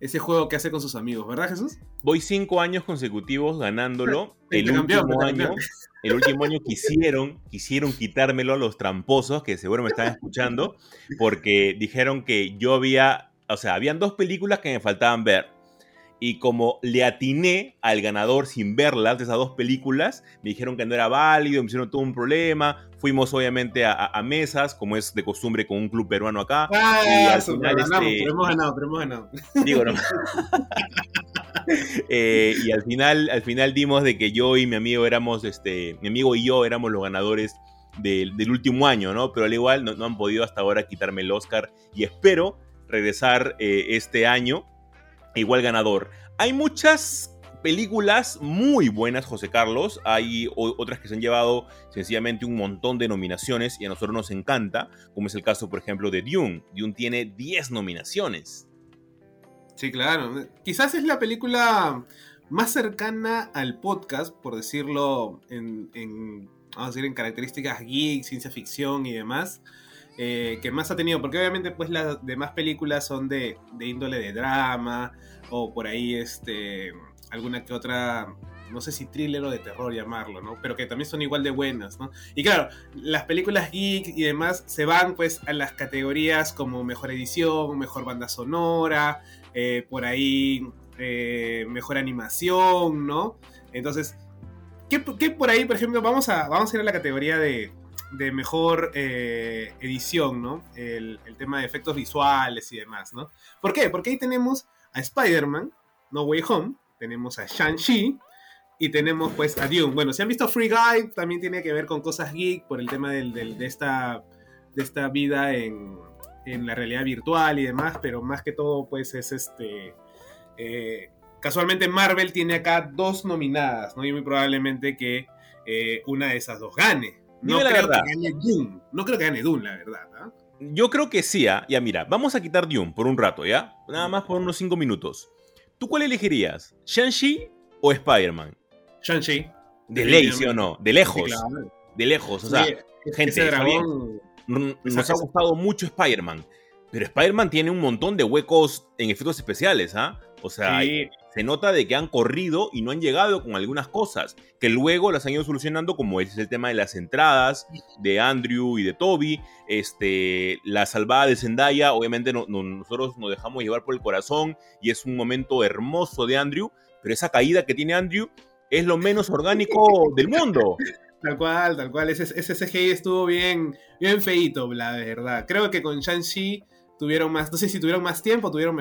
ese juego que hace con sus amigos, ¿verdad, Jesús? Voy cinco años consecutivos ganándolo. <laughs> El último, año, <laughs> el último año quisieron, quisieron quitármelo a los tramposos, que seguro me están escuchando, porque dijeron que yo había, o sea, habían dos películas que me faltaban ver y como le atiné al ganador sin verlas de esas dos películas, me dijeron que no era válido, me hicieron todo un problema. Fuimos obviamente a, mesas, como es de costumbre con un club peruano acá. Ah, y al final, este, pero hemos ganado, pero hemos ganado. Digo, no. <laughs> Eh, y al final, al final dimos de que yo y mi amigo éramos, este, mi amigo y yo éramos los ganadores del, último año, ¿no? Pero al igual no, han podido hasta ahora quitarme el Oscar y espero regresar eh, este año igual ganador. Hay muchas películas muy buenas, José Carlos. Hay otras que se han llevado sencillamente un montón de nominaciones y a nosotros nos encanta, como es el caso, por ejemplo, de Dune. Dune tiene 10 nominaciones. Sí, claro. Quizás es la película más cercana al podcast, por decirlo en, vamos a decir, en características geek, ciencia ficción y demás. Eh, que más ha tenido, porque obviamente pues las demás películas son de, índole de drama o por ahí este alguna que otra no sé si thriller o de terror llamarlo, ¿no? Pero que también son igual de buenas, ¿no? Y claro, las películas geek y demás se van pues a las categorías como mejor edición, mejor banda sonora, eh, por ahí eh, mejor animación, ¿no? Entonces, ¿qué, ¿qué, por ahí, por ejemplo, vamos a, vamos a ir a la categoría de, de mejor eh, edición, ¿no? El, tema de efectos visuales y demás, ¿no? ¿Por qué? Porque ahí tenemos a Spider-Man, No Way Home, tenemos a Shang-Chi y tenemos pues a Dune. Bueno, si han visto Free Guy, también tiene que ver con cosas geek por el tema de, esta, de esta vida en, la realidad virtual y demás, pero más que todo pues es este... Eh, casualmente Marvel tiene acá dos nominadas, ¿no? Y muy probablemente que eh, una de esas dos gane. No creo que gane Dune. No creo que gane Dune, la verdad. ¿ah? Yo creo que sí, ¿ah? Ya mira, vamos a quitar Dune por un rato, ¿ya? Nada más por unos 5 minutos. ¿Tú cuál elegirías? ¿Shang-Chi o Spider-Man? Shang-Chi. De ley, ¿sí o no? De lejos. De lejos. O sea, gente, nos ha gustado mucho Spider-Man. Pero Spider-Man tiene un montón de huecos en efectos especiales, ¿ah? O sea, se nota de que han corrido y no han llegado con algunas cosas, que luego las han ido solucionando, como es el tema de las entradas de Andrew y de Toby, este, la salvada de Zendaya, obviamente nosotros nos dejamos llevar por el corazón y es un momento hermoso de Andrew, pero esa caída que tiene Andrew es lo menos orgánico del mundo. <laughs> Tal cual, tal cual, ese, ese CGI estuvo bien, bien feito, la verdad. Creo que con Shang-Chi tuvieron más, no sé si tuvieron más tiempo, tuvieron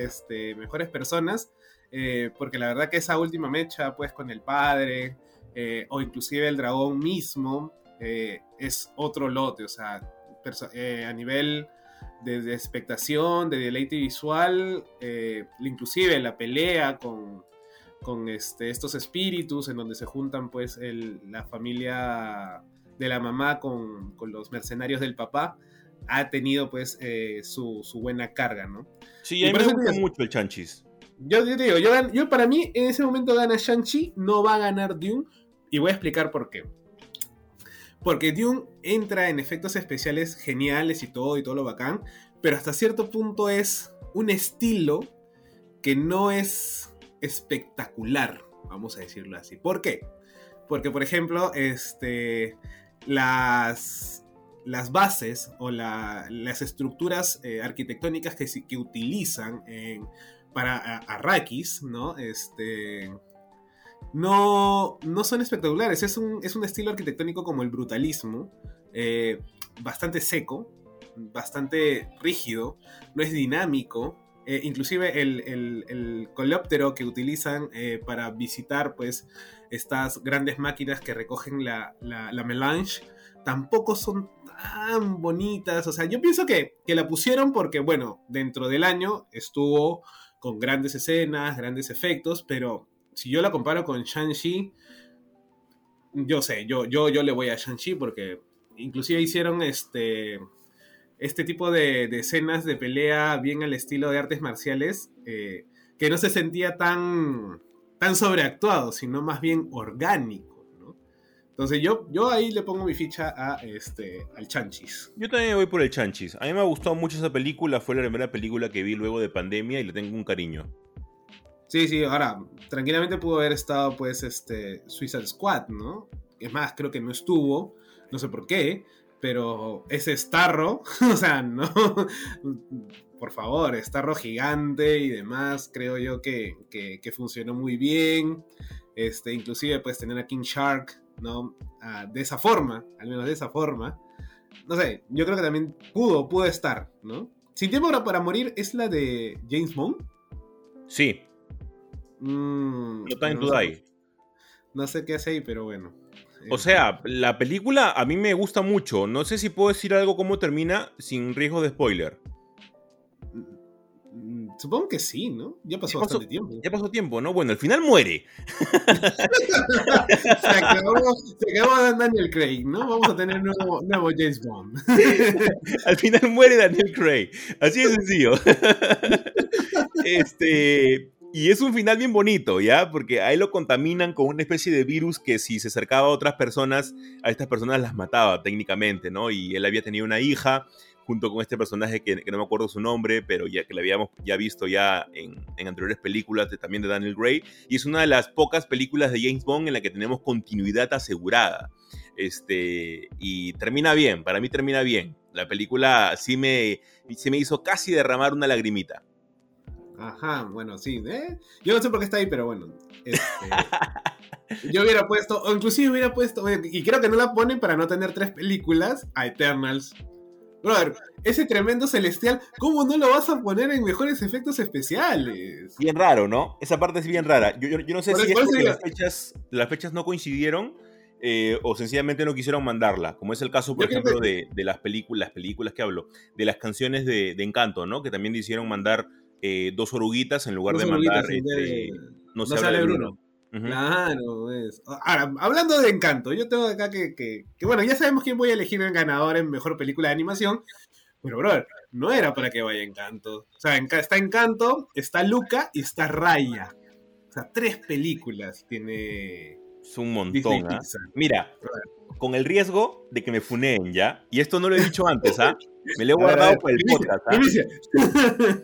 este, mejores personas, eh, porque la verdad que esa última mecha, pues con el padre, eh, o inclusive el dragón mismo, eh, es otro lote, o sea, a nivel de, expectación, de deleite visual, inclusive la pelea con, con este, estos espíritus en donde se juntan pues la familia de la mamá con, con, los mercenarios del papá, ha tenido pues su, su, buena carga, ¿no? Sí, a mí me gusta mucho el chanchis. Yo, digo, yo, para mí en ese momento gana Shang-Chi, no va a ganar Dune, y voy a explicar por qué. Porque Dune entra en efectos especiales geniales y todo, y todo lo bacán, pero hasta cierto punto es un estilo que no es espectacular, vamos a decirlo así. ¿Por qué? Porque, por ejemplo, este, las, las bases o las estructuras eh, arquitectónicas que, que utilizan para Arrakis, ¿no? Este, no, no son espectaculares. Es un, es un estilo arquitectónico como el brutalismo, eh, bastante seco, bastante rígido, no es dinámico. Eh, inclusive el, el, coleóptero que utilizan para visitar pues, estas grandes máquinas que recogen la, la, la melange tampoco son tan bonitas. O sea, yo pienso que, la pusieron porque, bueno, dentro del año estuvo con grandes escenas, grandes efectos, pero si yo la comparo con Shang-Chi, yo sé, yo, yo, yo le voy a Shang-Chi porque inclusive hicieron este, este tipo de, escenas de pelea bien al estilo de artes marciales, eh, que no se sentía tan, tan sobreactuado, sino más bien orgánico. Entonces yo, yo ahí le pongo mi ficha a este, al Chanchis. Yo también voy por el Chanchis. A mí me ha gustado mucho esa película, fue la primera película que vi luego de pandemia y le tengo un cariño. Sí, sí, ahora, tranquilamente pudo haber estado pues este Suicide Squad, ¿no? Es más, creo que no estuvo, no sé por qué, pero ese Starro, <laughs> o sea, no, por favor, Starro gigante y demás, creo yo que, que, que funcionó muy bien. Este, inclusive puedes tener a King Shark ¿no? Ah, de esa forma, al menos de esa forma. No sé, yo creo que también pudo, pudo estar, ¿no? Sin tiempo para morir es la de James Bond. Sí. Mm, no Time to Die. No sé qué hace ahí, pero bueno. O sea, la película a mí me gusta mucho. No sé si puedo decir algo cómo termina sin riesgo de spoiler. Supongo que sí, ¿no? Ya pasó, bastante tiempo. Ya pasó tiempo, ¿no? Bueno, al final muere. <laughs> se, acabó, Daniel Craig, ¿no? Vamos a tener nuevo, nuevo James Bond. <laughs> al final muere Daniel Craig. Así de sencillo. <laughs> este. Y es un final bien bonito, ¿ya? Porque ahí lo contaminan con una especie de virus que si se acercaba a otras personas, a estas personas las mataba técnicamente, ¿no? Y él había tenido una hija junto con este personaje que, no me acuerdo su nombre, pero ya que lo habíamos ya visto ya en, anteriores películas de, también de Daniel Gray, y es una de las pocas películas de James Bond en la que tenemos continuidad asegurada. Este, y termina bien, para mí termina bien. La película sí me, sí me hizo casi derramar una lagrimita. Ajá, bueno, sí. ¿eh? Yo no sé por qué está ahí, pero bueno. Este, <laughs> yo hubiera puesto, o inclusive hubiera puesto, y creo que no la ponen para no tener tres películas, a Eternals. Brother, ese tremendo celestial, ¿cómo no lo vas a poner en mejores efectos especiales? Bien raro, ¿no? Esa parte es bien rara. Yo, no sé si es las fechas, las fechas no coincidieron eh, o sencillamente no quisieron mandarla, como es el caso, por ejemplo, de, las películas, películas que hablo, de las canciones de, Encanto, ¿no? Que también decidieron mandar eh, dos oruguitas en lugar de mandar... Este, no, se sale Bruno. Claro, es. Ahora, hablando de encanto, yo tengo acá que, que, bueno, ya sabemos quién voy a elegir el ganador en mejor película de animación, pero, brother, no era para que vaya encanto. O sea, está encanto, está Luca y está Raya. O sea, tres películas tiene. Es un montón. ¿ah? Mira, con el riesgo de que me funeen ya, y esto no lo he dicho antes, ¿ah? Me lo he guardado para el podcast. ¿ah?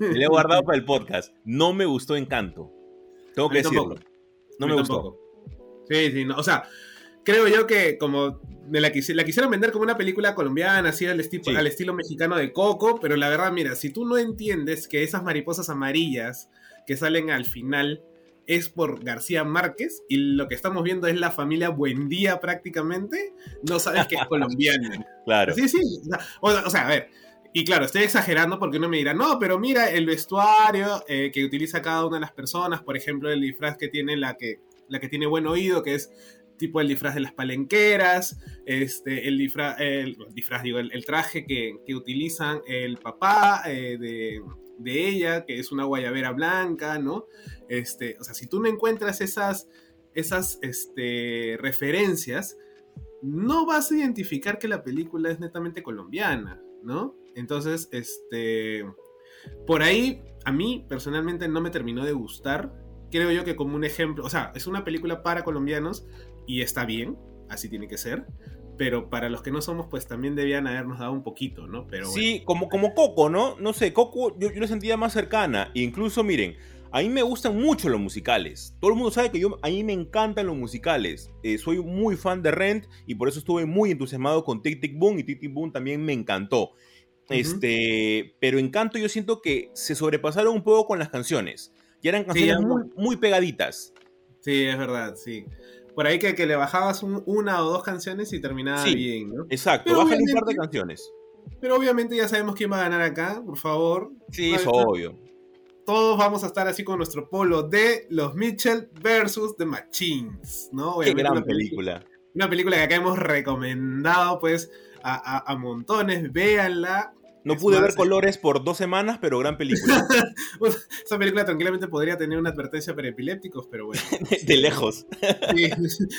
Me lo he guardado para el podcast. No me gustó Encanto. Tengo que decirlo. No me gustó. Sí, sí, no. O sea, creo yo que como la, la quisieron vender como una película colombiana, así al, estilo, al estilo mexicano de Coco, pero la verdad, mira, si tú no entiendes que esas mariposas amarillas que salen al final es por García Márquez y lo que estamos viendo es la familia Buendía prácticamente, no sabes que es <laughs> colombiana. claro. Sí, sí. O, sea, a ver, y claro, estoy exagerando porque uno me dirá, no, pero mira el vestuario eh, que utiliza cada una de las personas, por ejemplo, el disfraz que tiene la que, la que tiene buen oído, que es tipo el disfraz de las palenqueras, este, el disfraz, el, disfraz digo, el, traje que, utilizan el papá eh, de, de, ella, que es una guayabera blanca, ¿no? Este, o sea, si tú no encuentras esas, esas este, referencias, no vas a identificar que la película es netamente colombiana, ¿no? Entonces, este, por ahí, a mí personalmente no me terminó de gustar. Creo yo que como un ejemplo, o sea, es una película para colombianos y está bien, así tiene que ser. Pero para los que no somos, pues también debían habernos dado un poquito, ¿no? Pero sí, como, como Coco, ¿no? No sé, Coco yo, yo la sentía más cercana. incluso, miren, A mí me gustan mucho los musicales. Todo el mundo sabe que yo, a mí me encantan los musicales. Eh, soy muy fan de Rent y por eso estuve muy entusiasmado con Tic Tic Boom y Tic Tic Boom también me encantó. Este, pero Encanto yo siento que se sobrepasaron un poco con las canciones. Y eran canciones muy, muy, pegaditas. Sí, es verdad, sí. Por ahí que, que le bajabas una o dos canciones y terminaba bien, ¿no? Exacto, bájale un par de canciones. Pero obviamente ya sabemos quién va a ganar acá, por favor. Sí, es obvio. Todos vamos a estar así con nuestro polo de los Mitchell versus The Machines, ¿no? Qué gran película. Una película que acá hemos recomendado, pues, a, a montones. Véanla. No pude ver colores por dos semanas, pero gran película. <laughs> Esa película tranquilamente podría tener una advertencia para epilépticos, pero bueno. <laughs> de, lejos. sí,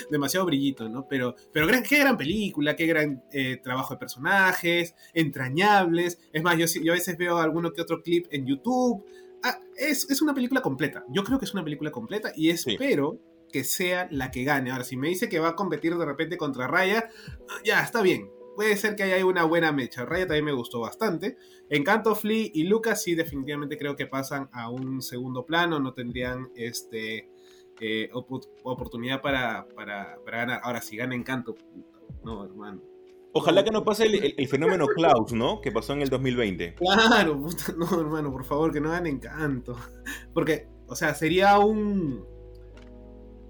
<laughs> demasiado brillito, ¿no? Pero, pero gran, qué gran película, qué gran eh, trabajo de personajes, entrañables. Es más, yo, yo a veces veo alguno que otro clip en YouTube. Ah, es, es, una película completa. Yo creo que es una película completa y espero que sea la que gane. Ahora, si me dice que va a competir de repente contra Raya, ya, está bien puede ser que haya una buena mecha. Raya también me gustó bastante. Encanto, Flea y Lucas sí definitivamente creo que pasan a un segundo plano, no tendrían este eh, oportunidad para, para, ganar. Ahora, si gana Encanto, no, hermano. Ojalá que no pase el, fenómeno Klaus, ¿no? Que pasó en el 2020. Claro, no, hermano, por favor, que no gane Encanto. <laughs> Porque, o sea, sería un,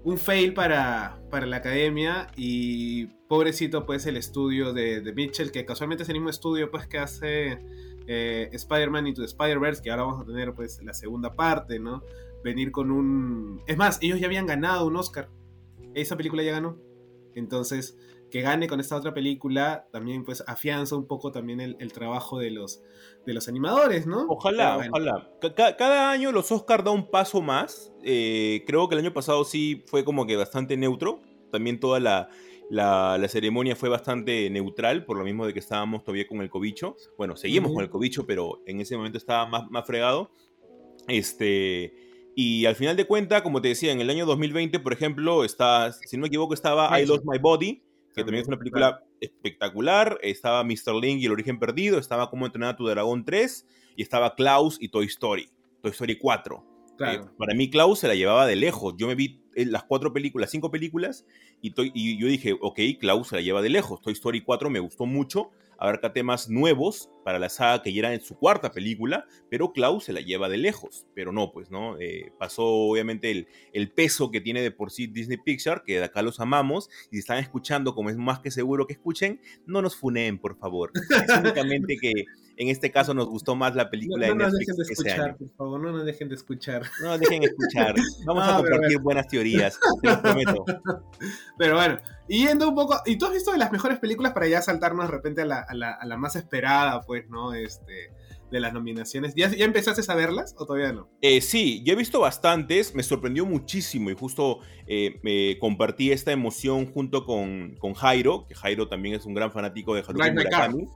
un fail para, para la academia y pobrecito pues el estudio de, de, Mitchell, que casualmente es el mismo estudio pues que hace eh, Spider-Man Into the Spider-Verse, que ahora vamos a tener pues la segunda parte, ¿no? Venir con un... Es más, ellos ya habían ganado un Oscar. Esa película ya ganó. Entonces, que gane con esta otra película también pues afianza un poco también el, trabajo de los, de los animadores, ¿no? Ojalá, ojalá. cada año los Oscars da un paso más. Eh, creo que el año pasado sí fue como que bastante neutro. También toda la, la, ceremonia fue bastante neutral, por lo mismo de que estábamos todavía con el cobicho. Bueno, seguimos con el cobicho, pero en ese momento estaba más, más fregado. Este... Y al final de cuentas, como te decía, en el año 2020, por ejemplo, está, si no me equivoco, estaba I Lost My Body, que también es una película espectacular. Estaba Mr. Link y El Origen Perdido, estaba Como entrenar a tu dragón 3, y estaba Klaus y Toy Story, Toy Story 4. Eh, para mí Klaus se la llevaba de lejos. Yo me vi las cuatro películas, cinco películas, y, yo dije, ok, Klaus se la lleva de lejos. Toy Story 4 me gustó mucho, abarca temas nuevos para la saga que ya era en su cuarta película, pero Klaus se la lleva de lejos. Pero no, pues, ¿no? Eh, pasó obviamente el, peso que tiene de por sí Disney Pixar, que de acá los amamos, y si están escuchando, como es más que seguro que escuchen, no nos funeen, por favor. Es únicamente que en este caso nos gustó más la película no, de Netflix. No nos dejen de escuchar, por favor, no nos dejen de escuchar. No nos dejen escuchar. <laughs> Vamos a compartir buenas teorías, te lo prometo. <laughs> Pero bueno, yendo un poco, ¿y tú has visto de las mejores películas para ya saltarnos de repente a la, a la, a la más esperada, pues, ¿no? Este, de las nominaciones. ¿Ya, ¿Ya empezaste a verlas o todavía no? Eh, sí, yo he visto bastantes, me sorprendió muchísimo y justo eh, me compartí esta emoción junto con, con, Jairo, que Jairo también es un gran fanático de Haruki Murakami.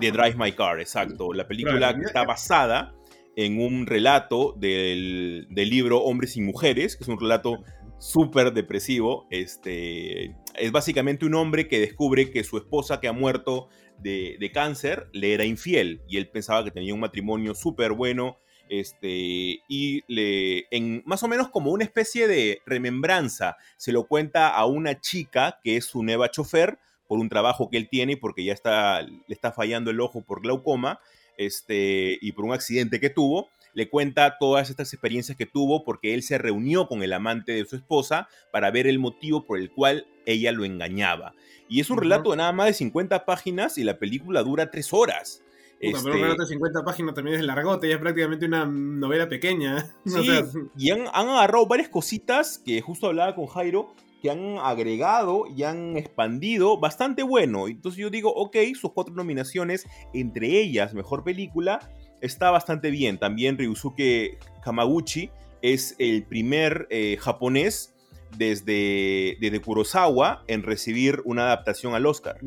De Drive My Car, exacto. La película que está basada en un relato del, del libro Hombres y Mujeres, que es un relato súper depresivo. Este, es básicamente un hombre que descubre que su esposa que ha muerto de, de cáncer le era infiel y él pensaba que tenía un matrimonio súper bueno. Este, y le, en más o menos como una especie de remembranza, se lo cuenta a una chica que es su nueva chofer por un trabajo que él tiene porque ya está, le está fallando el ojo por glaucoma este, y por un accidente que tuvo le cuenta todas estas experiencias que tuvo porque él se reunió con el amante de su esposa para ver el motivo por el cual ella lo engañaba. Y es un relato de nada más de 50 páginas y la película dura 3 horas. Pero un relato de 50 páginas también es largote, ya es prácticamente una novela pequeña. <laughs> Sí, y han, han, agarrado varias cositas que justo hablaba con Jairo, que han agregado y han expandido bastante bueno. Entonces yo digo, ok, sus cuatro nominaciones, entre ellas Mejor Película, está bastante bien. También Ryusuke Kamaguchi es el primer eh, japonés desde, desde, Kurosawa en recibir una adaptación al Oscar.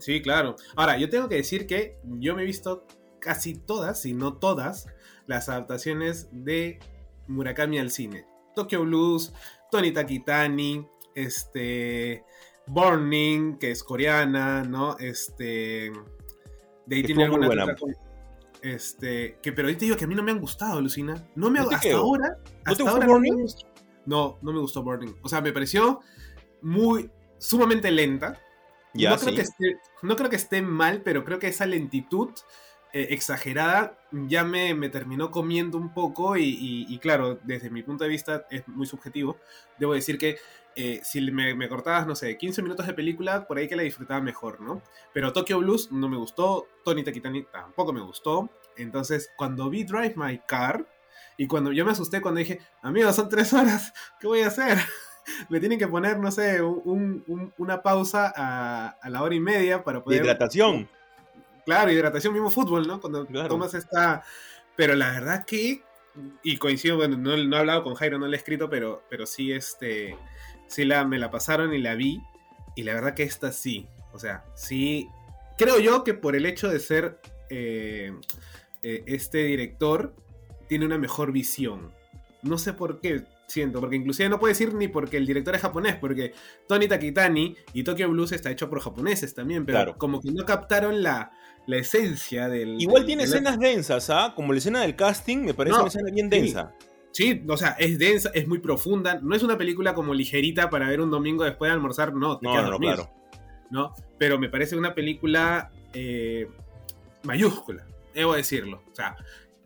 Sí, claro. Ahora, yo tengo que decir que yo me he visto casi todas, si no todas, las adaptaciones de Murakami al cine. Tokyo Blues, Tony Takitani, este, Burning, que es coreana, ¿no? Este, de ahí tiene alguna este, que pero ahorita digo que a mí no me han gustado, Lucina. No me ha- No te hasta ahora, ¿No te hasta ahora no me Burning? gustó. No, no me gustó Burning. O sea, me pareció muy sumamente lenta. Ya, no, creo que esté, no creo que esté mal, pero creo que esa lentitud eh, exagerada ya me, me terminó comiendo un poco y, claro, desde mi punto de vista es muy subjetivo. Debo decir que eh, si me, cortabas, no sé, 15 minutos de película, por ahí que la disfrutaba mejor, ¿no? Pero Tokyo Blues no me gustó, Tony Takitani tampoco me gustó. Entonces, cuando vi Drive My Car, y cuando yo me asusté cuando dije, amigos, son tres horas, ¿qué voy a hacer? <laughs> me tienen que poner, no sé, un- un- una pausa a, a la hora y media para De poder... hidratación. Claro, hidratación, mismo fútbol, ¿no? Cuando Claro. tomas esta... Pero la verdad que, y coincido, bueno, no, no he hablado con Jairo, no le he escrito, pero, pero sí, este, sí la, me la pasaron y la vi, y la verdad que esta sí, o sea, sí, creo yo que por el hecho de ser eh, eh, este director, tiene una mejor visión. No sé por qué siento, porque inclusive no puedo decir ni porque el director es japonés, porque Tony Takitani y Tokyo Blues está hecho por japoneses también, pero Claro. como que no captaron la, la esencia del... Igual del- tiene del- escenas densas, ¿ah? Como la escena del casting, me parece No, una escena bien sí. densa. Sí, o sea, es densa, es muy profunda, no es una película como ligerita para ver un domingo después de almorzar, no, te No, quedas no, no, dormido, claro. ¿no? Pero me parece una película eh, mayúscula, debo decirlo, o sea...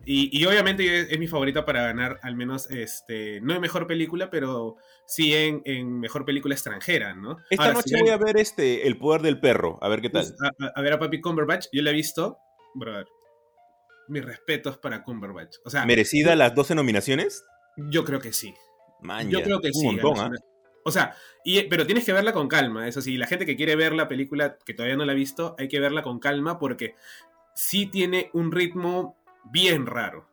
Y, y obviamente es, es mi favorita para ganar, al menos, este, no en mejor película, pero sí en, en mejor película extranjera, ¿no? Esta Ahora, noche si voy a ver este El Poder del Perro, a ver qué tal. Pues, a, ver a Papi Cumberbatch, yo la he visto, brother. Mis respetos para Cumberbatch. O sea, ¿Merecida las 12 nominaciones? yo creo que sí. Man, Yo creo que un sí. montón, alucina. O sea, y, pero tienes que verla con calma. Eso sí, la gente que quiere ver la película que todavía no la ha visto, hay que verla con calma porque sí tiene un ritmo bien raro.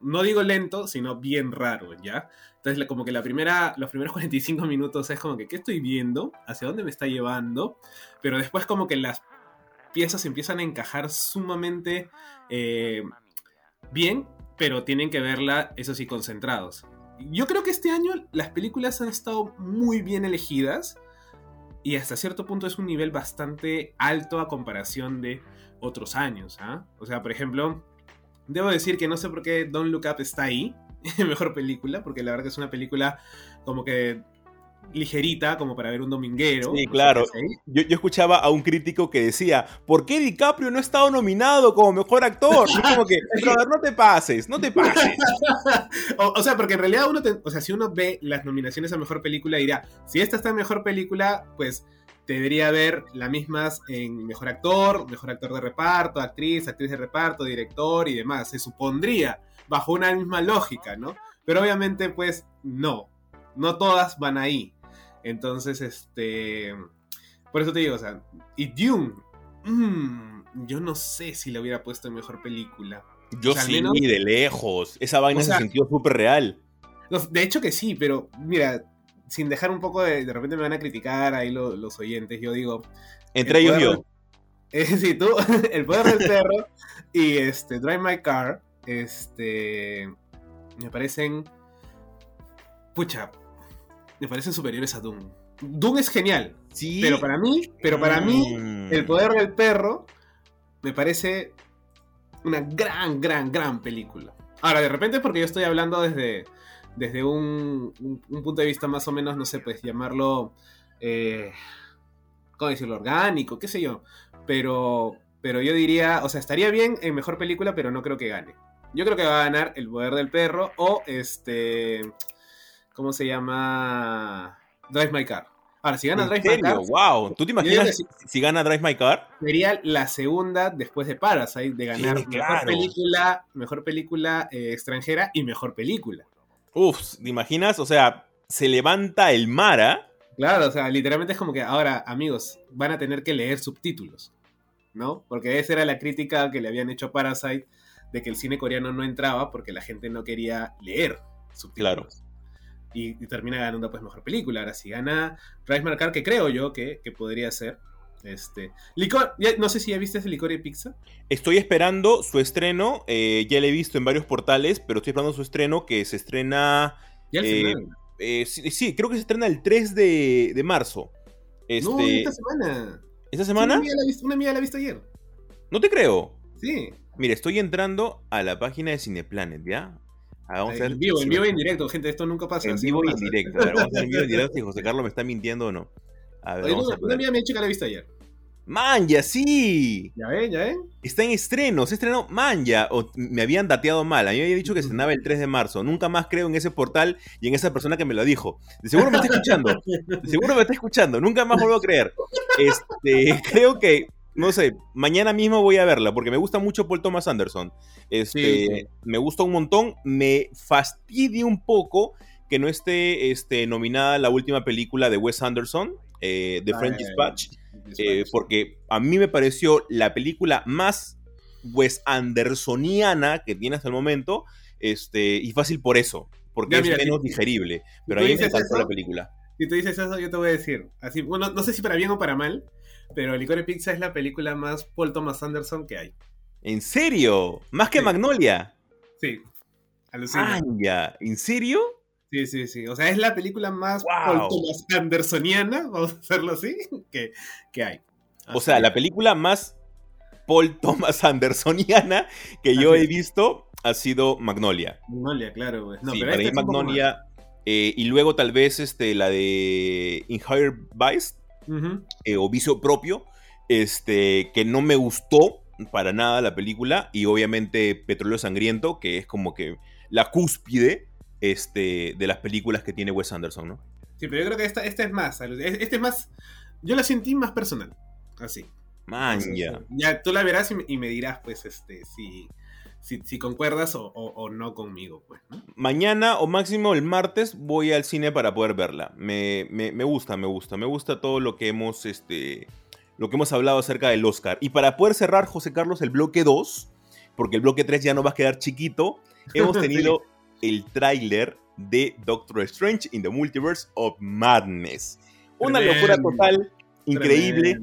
No digo lento, sino bien raro, ¿ya? Entonces, como que la primera, los primeros <laughs> 45 minutos es como que, ¿qué estoy viendo? ¿Hacia dónde me está llevando? Pero después como que las piezas empiezan a encajar sumamente eh, bien, pero tienen que verla, eso sí, concentrados. Yo creo que este año las películas han estado muy bien elegidas y hasta cierto punto es un nivel bastante alto a comparación de otros años. ¿ah? O sea, por ejemplo, debo decir que no sé por qué Don't Look Up está ahí, <laughs> mejor película, porque la verdad que es una película como que ligerita, como para ver un dominguero. Sí, no sé claro. Yo, yo escuchaba a un crítico que decía, ¿por qué DiCaprio no ha estado nominado como mejor actor? Y como que, <laughs> brother, no te pases, no te pases. <laughs> o, o sea, porque en realidad uno, te- o sea, si uno ve las nominaciones a mejor película, dirá, si esta está en mejor película, pues debería haber las mismas en mejor actor, mejor actor de reparto, actriz, actriz de reparto, director y demás. Se supondría, bajo una misma lógica, ¿no? Pero obviamente, pues, no. No todas van ahí. Entonces, este. Por eso te digo, o sea, y Dune. mm, yo no sé si la hubiera puesto en mejor película. Yo O sea, al sí, menos- de lejos. Esa vaina O sea- se sintió súper real. No, De hecho que sí, pero mira, sin dejar un poco de. De repente me van a criticar ahí lo- los oyentes. Yo digo. Entre el ellos poder yo. <laughs> eh, sí, tú, <laughs> El poder del perro y este, Drive My Car. Este. Me parecen. Pucha. Me parecen superiores a Doom. Doom es genial. Sí. Pero para mí, pero para mí, Mm. El poder del perro me parece una gran, gran, gran película. Ahora, de repente es porque yo estoy hablando desde, desde un, un- un punto de vista más o menos, no sé, pues llamarlo, eh, ¿cómo decirlo? Orgánico, qué sé yo. Pero, pero yo diría, o sea, estaría bien en mejor película, pero no creo que gane. Yo creo que va a ganar El poder del perro o este, ¿cómo se llama? Drive My Car. Ahora, si gana ¿En Drive My Car? Wow. ¿Tú te imaginas si, si gana Drive My Car? sería la segunda después de Parasite de ganar Sí, mejor claro. película, mejor película eh, extranjera y mejor película. Uf, ¿te imaginas? O sea, se levanta el Mara. Claro, o sea, literalmente es como que ahora, amigos, van a tener que leer subtítulos, ¿no? Porque esa era la crítica que le habían hecho a Parasite de que el cine coreano no entraba porque la gente no quería leer subtítulos. Y, y termina ganando pues mejor película. Ahora si gana Drive My Car, que creo yo que, que podría ser. Este. Licor, ya- no sé si ya viste ese licor y pizza. Estoy esperando su estreno. eh, ya lo he visto en varios portales, pero estoy esperando su estreno que se estrena. Ya Eh, final. eh, sí, sí, creo que se estrena el 3 de, de marzo. Este, No, esta semana. ¿Esta semana? Una amiga, la ha visto, una amiga la ha visto ayer. No te creo. Sí. Mire, estoy entrando a la página de Cineplanet, ¿ya? Ah, vamos a ver en vivo, en vivo y en directo, gente, esto nunca pasa. En vivo y en directo. <laughs> A ver, vamos a ver en vivo y en directo si José Carlos me está mintiendo o no. A ver, Oye, vamos no, a poner... me he dicho que la he visto ayer. Manja, sí. Ya ven, ya ven. Está en estreno, se estrenó Manja. O me habían dateado mal. A mí me había dicho que se estrenaba el 3 de marzo. Nunca más creo en ese portal y en esa persona que me lo dijo. De seguro me está escuchando. De seguro me está escuchando. Nunca más vuelvo a creer. Este, <laughs> creo que no sé, mañana mismo voy a verla porque me gusta mucho Paul Thomas Anderson. Este, me gusta un montón, me fastidia un poco que no esté este, nominada la última película de Wes Anderson, eh, The French Dispatch, eh, porque a mí me pareció la película más Wes Andersoniana que tiene hasta el momento, este, y fácil por eso, porque es menos digerible. Pero a mí me encantó la película. Si tú dices eso, yo te voy a decir, así, bueno, no sé si para bien o para mal, pero Licorice Pizza es la película más Paul Thomas Anderson que hay. ¿En serio? ¿Más que Magnolia? Sí. Alucina. ya. ¿En serio? Sí, sí, sí. O sea, es la película más Paul Thomas Andersoniana, vamos a hacerlo así, que, hay. o sea, la película más Paul Thomas Andersoniana que yo he visto ha sido Magnolia. Magnolia, claro, güey. No, sí, pero para Magnolia. Eh, y luego tal vez este, la de In Higher Vice, eh, o vicio propio, este, que no me gustó para nada la película, y obviamente Petróleo Sangriento, que es como que la cúspide este, de las películas que tiene Wes Anderson, ¿no? Sí, pero yo creo que esta, esta es más, este es más, yo la sentí más personal, así. Man, ya. Ya, tú la verás y, me dirás, pues, este, si, si, concuerdas o, no conmigo, pues, Mañana o máximo el martes voy al cine para poder verla. Me, gusta, me gusta, me gusta todo lo que hemos, este, lo que hemos hablado acerca del Oscar. Y para poder cerrar, José Carlos, el bloque 2, porque el bloque 3 ya no va a quedar chiquito, hemos <laughs> tenido el tráiler de Doctor Strange in the Multiverse of Madness. Una locura total, increíble.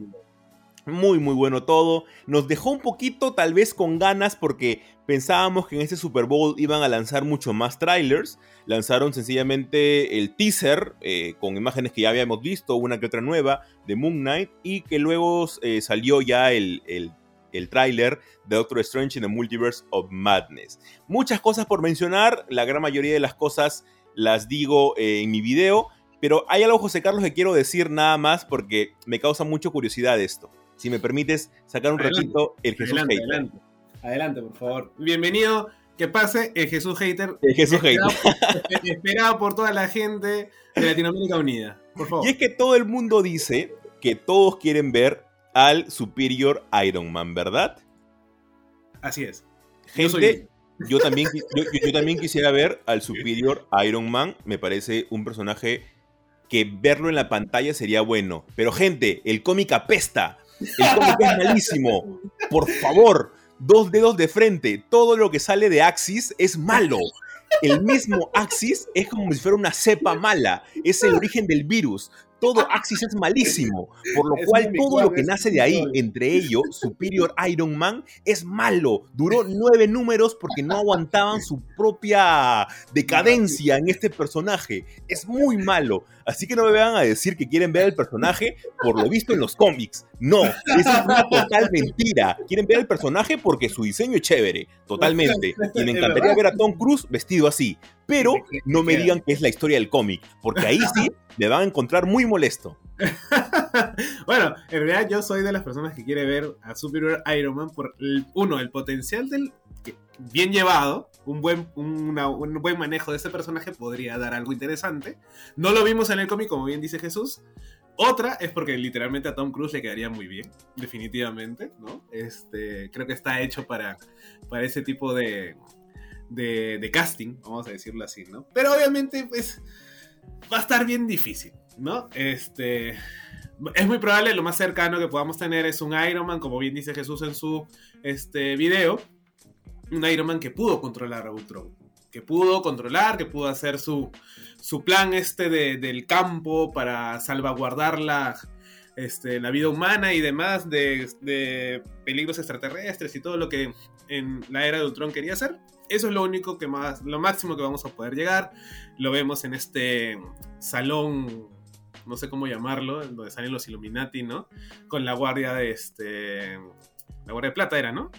Muy, muy bueno todo. Nos dejó un poquito tal vez con ganas porque pensábamos que en este Super Bowl iban a lanzar mucho más trailers. Lanzaron sencillamente el teaser eh, con imágenes que ya habíamos visto, una que otra nueva, de Moon Knight. Y que luego eh, salió ya el, el, el tráiler de Doctor Strange in the Multiverse of Madness. Muchas cosas por mencionar. La gran mayoría de las cosas las digo eh, en mi video. Pero hay algo, José Carlos, que quiero decir nada más porque me causa mucha curiosidad esto si me permites sacar un ratito el Jesús adelante, Hater. Adelante. adelante, por favor. Bienvenido, que pase el Jesús Hater. El Jesús esperado, Hater. Esperado por toda la gente de Latinoamérica Unida. Por favor. Y es que todo el mundo dice que todos quieren ver al Superior Iron Man, ¿verdad? Así es. Gente, yo, también, yo también <laughs> quisiera ver al Superior Iron Man. Me parece un personaje que verlo en la pantalla sería bueno. Pero gente, el cómic apesta. El cómic es malísimo. Por favor, dos dedos de frente. Todo lo que sale de Axis es malo. El mismo Axis es como si fuera una cepa mala. Es el origen del virus todo Axis es malísimo, por lo cual todo lo que nace de ahí, entre ellos Superior <laughs> Iron Man, es malo. Duró nueve números porque no aguantaban su propia decadencia en este personaje. Es muy malo. Así que no me vean a decir que quieren ver el personaje por lo visto en los cómics. No, es una total mentira. Quieren ver el personaje porque su diseño es chévere, totalmente. <laughs> Y me encantaría ver a Tom Cruise vestido así. Pero no me digan que es la historia del cómic, porque ahí sí me van a encontrar muy molesto. <laughs> bueno, en realidad yo soy de las personas que quiere ver a Superior Iron Man por, uno, el potencial del bien llevado, un buen, un buen manejo de ese personaje podría dar algo interesante. No lo vimos en el cómic, como bien dice Jesús. Otra es porque literalmente a Tom Cruise le quedaría muy bien, definitivamente, ¿no? Este, creo que está hecho para, para ese tipo de, de, de casting, vamos a decirlo así, ¿no? Pero obviamente, pues va a estar bien difícil, ¿no? Este. Es muy probable, lo más cercano que podamos tener es un Iron Man, como bien dice Jesús en su este, video. Un Iron Man que pudo controlar a Ultron. Que pudo controlar, que pudo hacer su, su plan este del campo para salvaguardar la, este, la vida humana y demás de, de, peligros extraterrestres y todo lo que en la era de Ultron quería hacer. Eso es lo único que más, lo máximo que vamos a poder llegar. Lo vemos en este salón, no sé cómo llamarlo, donde salen los Illuminati, ¿no? Con la guardia de este, la guardia de plata era, ¿no?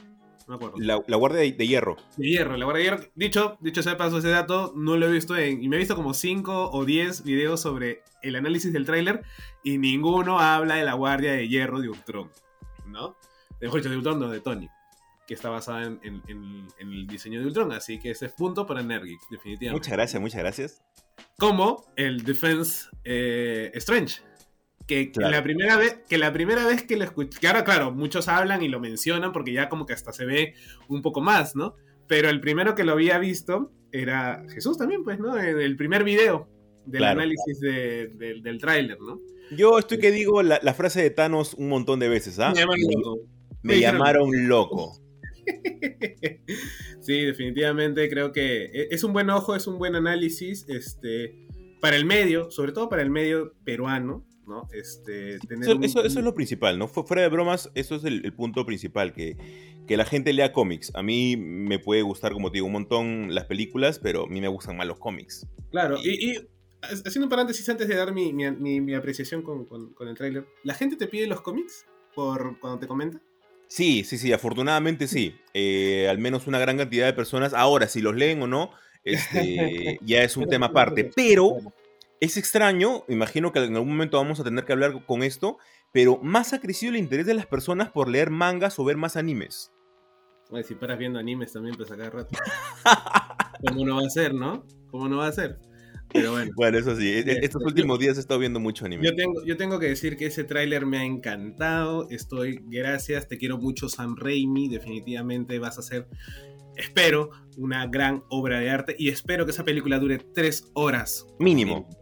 me acuerdo. La, la Guardia de, de Hierro. De hierro, la guardia de hierro. Dicho, dicho sea de paso ese dato, no lo he visto en. Y me he visto como 5 o 10 videos sobre el análisis del tráiler y ninguno habla de la guardia de hierro de Ultron. ¿No? Mejor dicho, de Ultron, no, de Tony. Que está basada en, en- en- en el diseño de Ultron. Así que ese es punto para Nergix, definitivamente. Muchas gracias, muchas gracias. Como el Defense eh, Strange. Que, la primera vez, que la primera vez que lo escuché, que ahora claro, muchos hablan y lo mencionan porque ya como que hasta se ve un poco más, ¿no? Pero el primero que lo había visto era Jesús también, pues, ¿no? En el primer video del Claro. análisis de- del- del tráiler, ¿no? Yo estoy que digo la, la frase de Thanos un montón de veces, ¿ah? Me llaman loco. Me llamaron loco. <laughs> sí, definitivamente creo que e- es un buen ojo, es un buen análisis, este, para el medio, sobre todo para el medio peruano, ¿no? Este, tener Eso, un- eso- eso es lo principal, ¿no? Fu- Fuera de bromas, eso es el, el punto principal, que, que la gente lea cómics. A mí me puede gustar, como te digo, un montón las películas, pero a mí me gustan más los cómics. Claro, y, y ha- haciendo un paréntesis antes de dar mi, mi- mi- mi apreciación con, con- con el tráiler, ¿la gente te pide los cómics por cuando te comenta? Sí, sí, sí, afortunadamente sí. Eh, al menos una gran cantidad de personas. Ahora, si los leen o no, este, <laughs> ya es un tema aparte. Pero es extraño, imagino que en algún momento vamos a tener que hablar con esto, pero más ha crecido el interés de las personas por leer mangas o ver más animes. Oye, si paras viendo animes también, pues a cada rato. <laughs> ¿Cómo no va a ser, no? ¿Cómo no va a ser? Pero bueno. Bueno, eso sí, e- e- estos yo- últimos días he estado viendo mucho anime. Yo tengo, yo tengo que decir que ese tráiler me ha encantado. Estoy, gracias, te quiero mucho, Sam Raimi. Definitivamente vas a ser, espero, una gran obra de arte. Y espero que esa película dure tres horas. Mínimo, Mínimo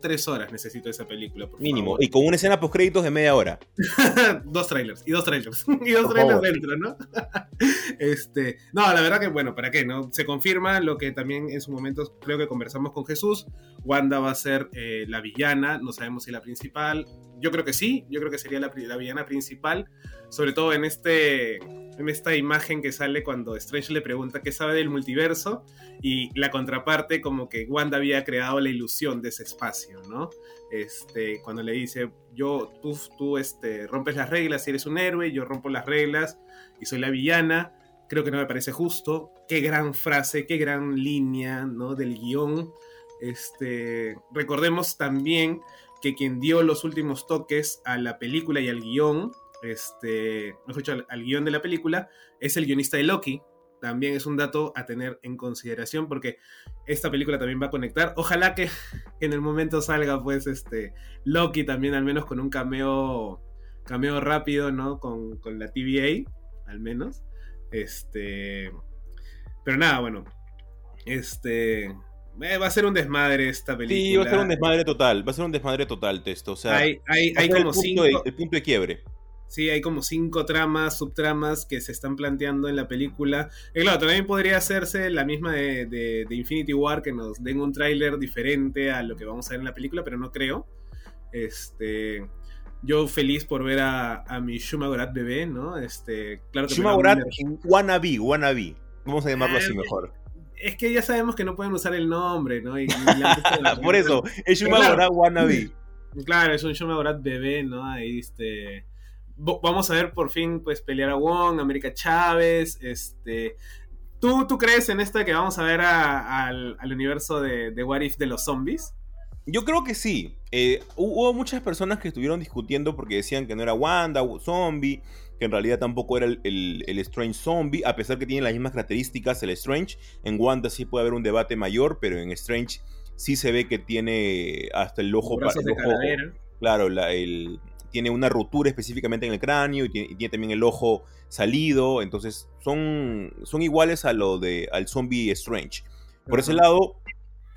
tres horas necesito esa película, por mínimo. favor. Y con una escena post créditos de media hora. <laughs> dos trailers, y dos trailers, <laughs> y dos Por trailers favor. dentro, ¿no? <laughs> este, no, la verdad que, bueno, ¿para qué? no Se confirma lo que también en su momento creo que conversamos con Jesús. Wanda va a ser eh, la villana, no sabemos si la principal. Yo creo que sí, yo creo que sería la, la villana principal, sobre todo en, este, en esta imagen que sale cuando Strange le pregunta qué sabe del multiverso y la contraparte como que Wanda había creado la ilusión de ese espacio, ¿no? Este, cuando le dice, yo, tú, tú este, rompes las reglas eres un héroe, yo rompo las reglas y soy la villana, creo que no me parece justo. Qué gran frase, qué gran línea, ¿no? Del guion. Este, recordemos también que quien dio los últimos toques a la película y al guion, este, dicho, al, al guion de la película, es el guionista de Loki. También es un dato a tener en consideración porque esta película también va a conectar. Ojalá que <laughs> en el momento salga, pues, este, Loki también, al menos con un cameo, cameo rápido, ¿no? Con, con la TVA, al menos. Este. Pero nada, bueno. Este. eh, va a ser un desmadre esta película. Sí, va a ser un desmadre total. Va a ser un desmadre total, texto. O sea, Hay, hay, hay el como punto, cinco. de, el punto de quiebre. Sí, hay como cinco tramas, subtramas que se están planteando en la película. Y claro, también podría hacerse la misma de, de- de Infinity War, que nos den un tráiler diferente a lo que vamos a ver en la película, pero no creo. Este, yo feliz por ver a, a mi Shuma Gorath bebé, ¿no? Este, claro que me Shuma da Gorath, una- wannabe, wannabe. Vamos a llamarlo así Eh, mejor. Es que ya sabemos que no pueden usar el nombre, ¿no? Y- <laughs> y Por eso, es Shuma Claro. Wannabe. Claro, es un Shuma Gorath bebé, ¿no? Ahí este. Vamos a ver por fin, pues, pelear a Wong, América Chávez, este. ¿Tú, ¿Tú crees en esto de que vamos a ver a- al, al universo de, de What If de los zombies? Yo creo que sí. Eh, hu- hubo muchas personas que estuvieron discutiendo porque decían que no era Wanda, o zombie, que en realidad tampoco era el, el- el Strange zombie, a pesar que tiene las mismas características el Strange. En Wanda sí puede haber un debate mayor, pero en Strange sí se ve que tiene hasta el ojo... pa- Brazos el ojo- claro, la- el, tiene una rotura específicamente en el cráneo y tiene, y tiene también el ojo salido, entonces son, son iguales a lo de al zombie Strange. Por ese lado,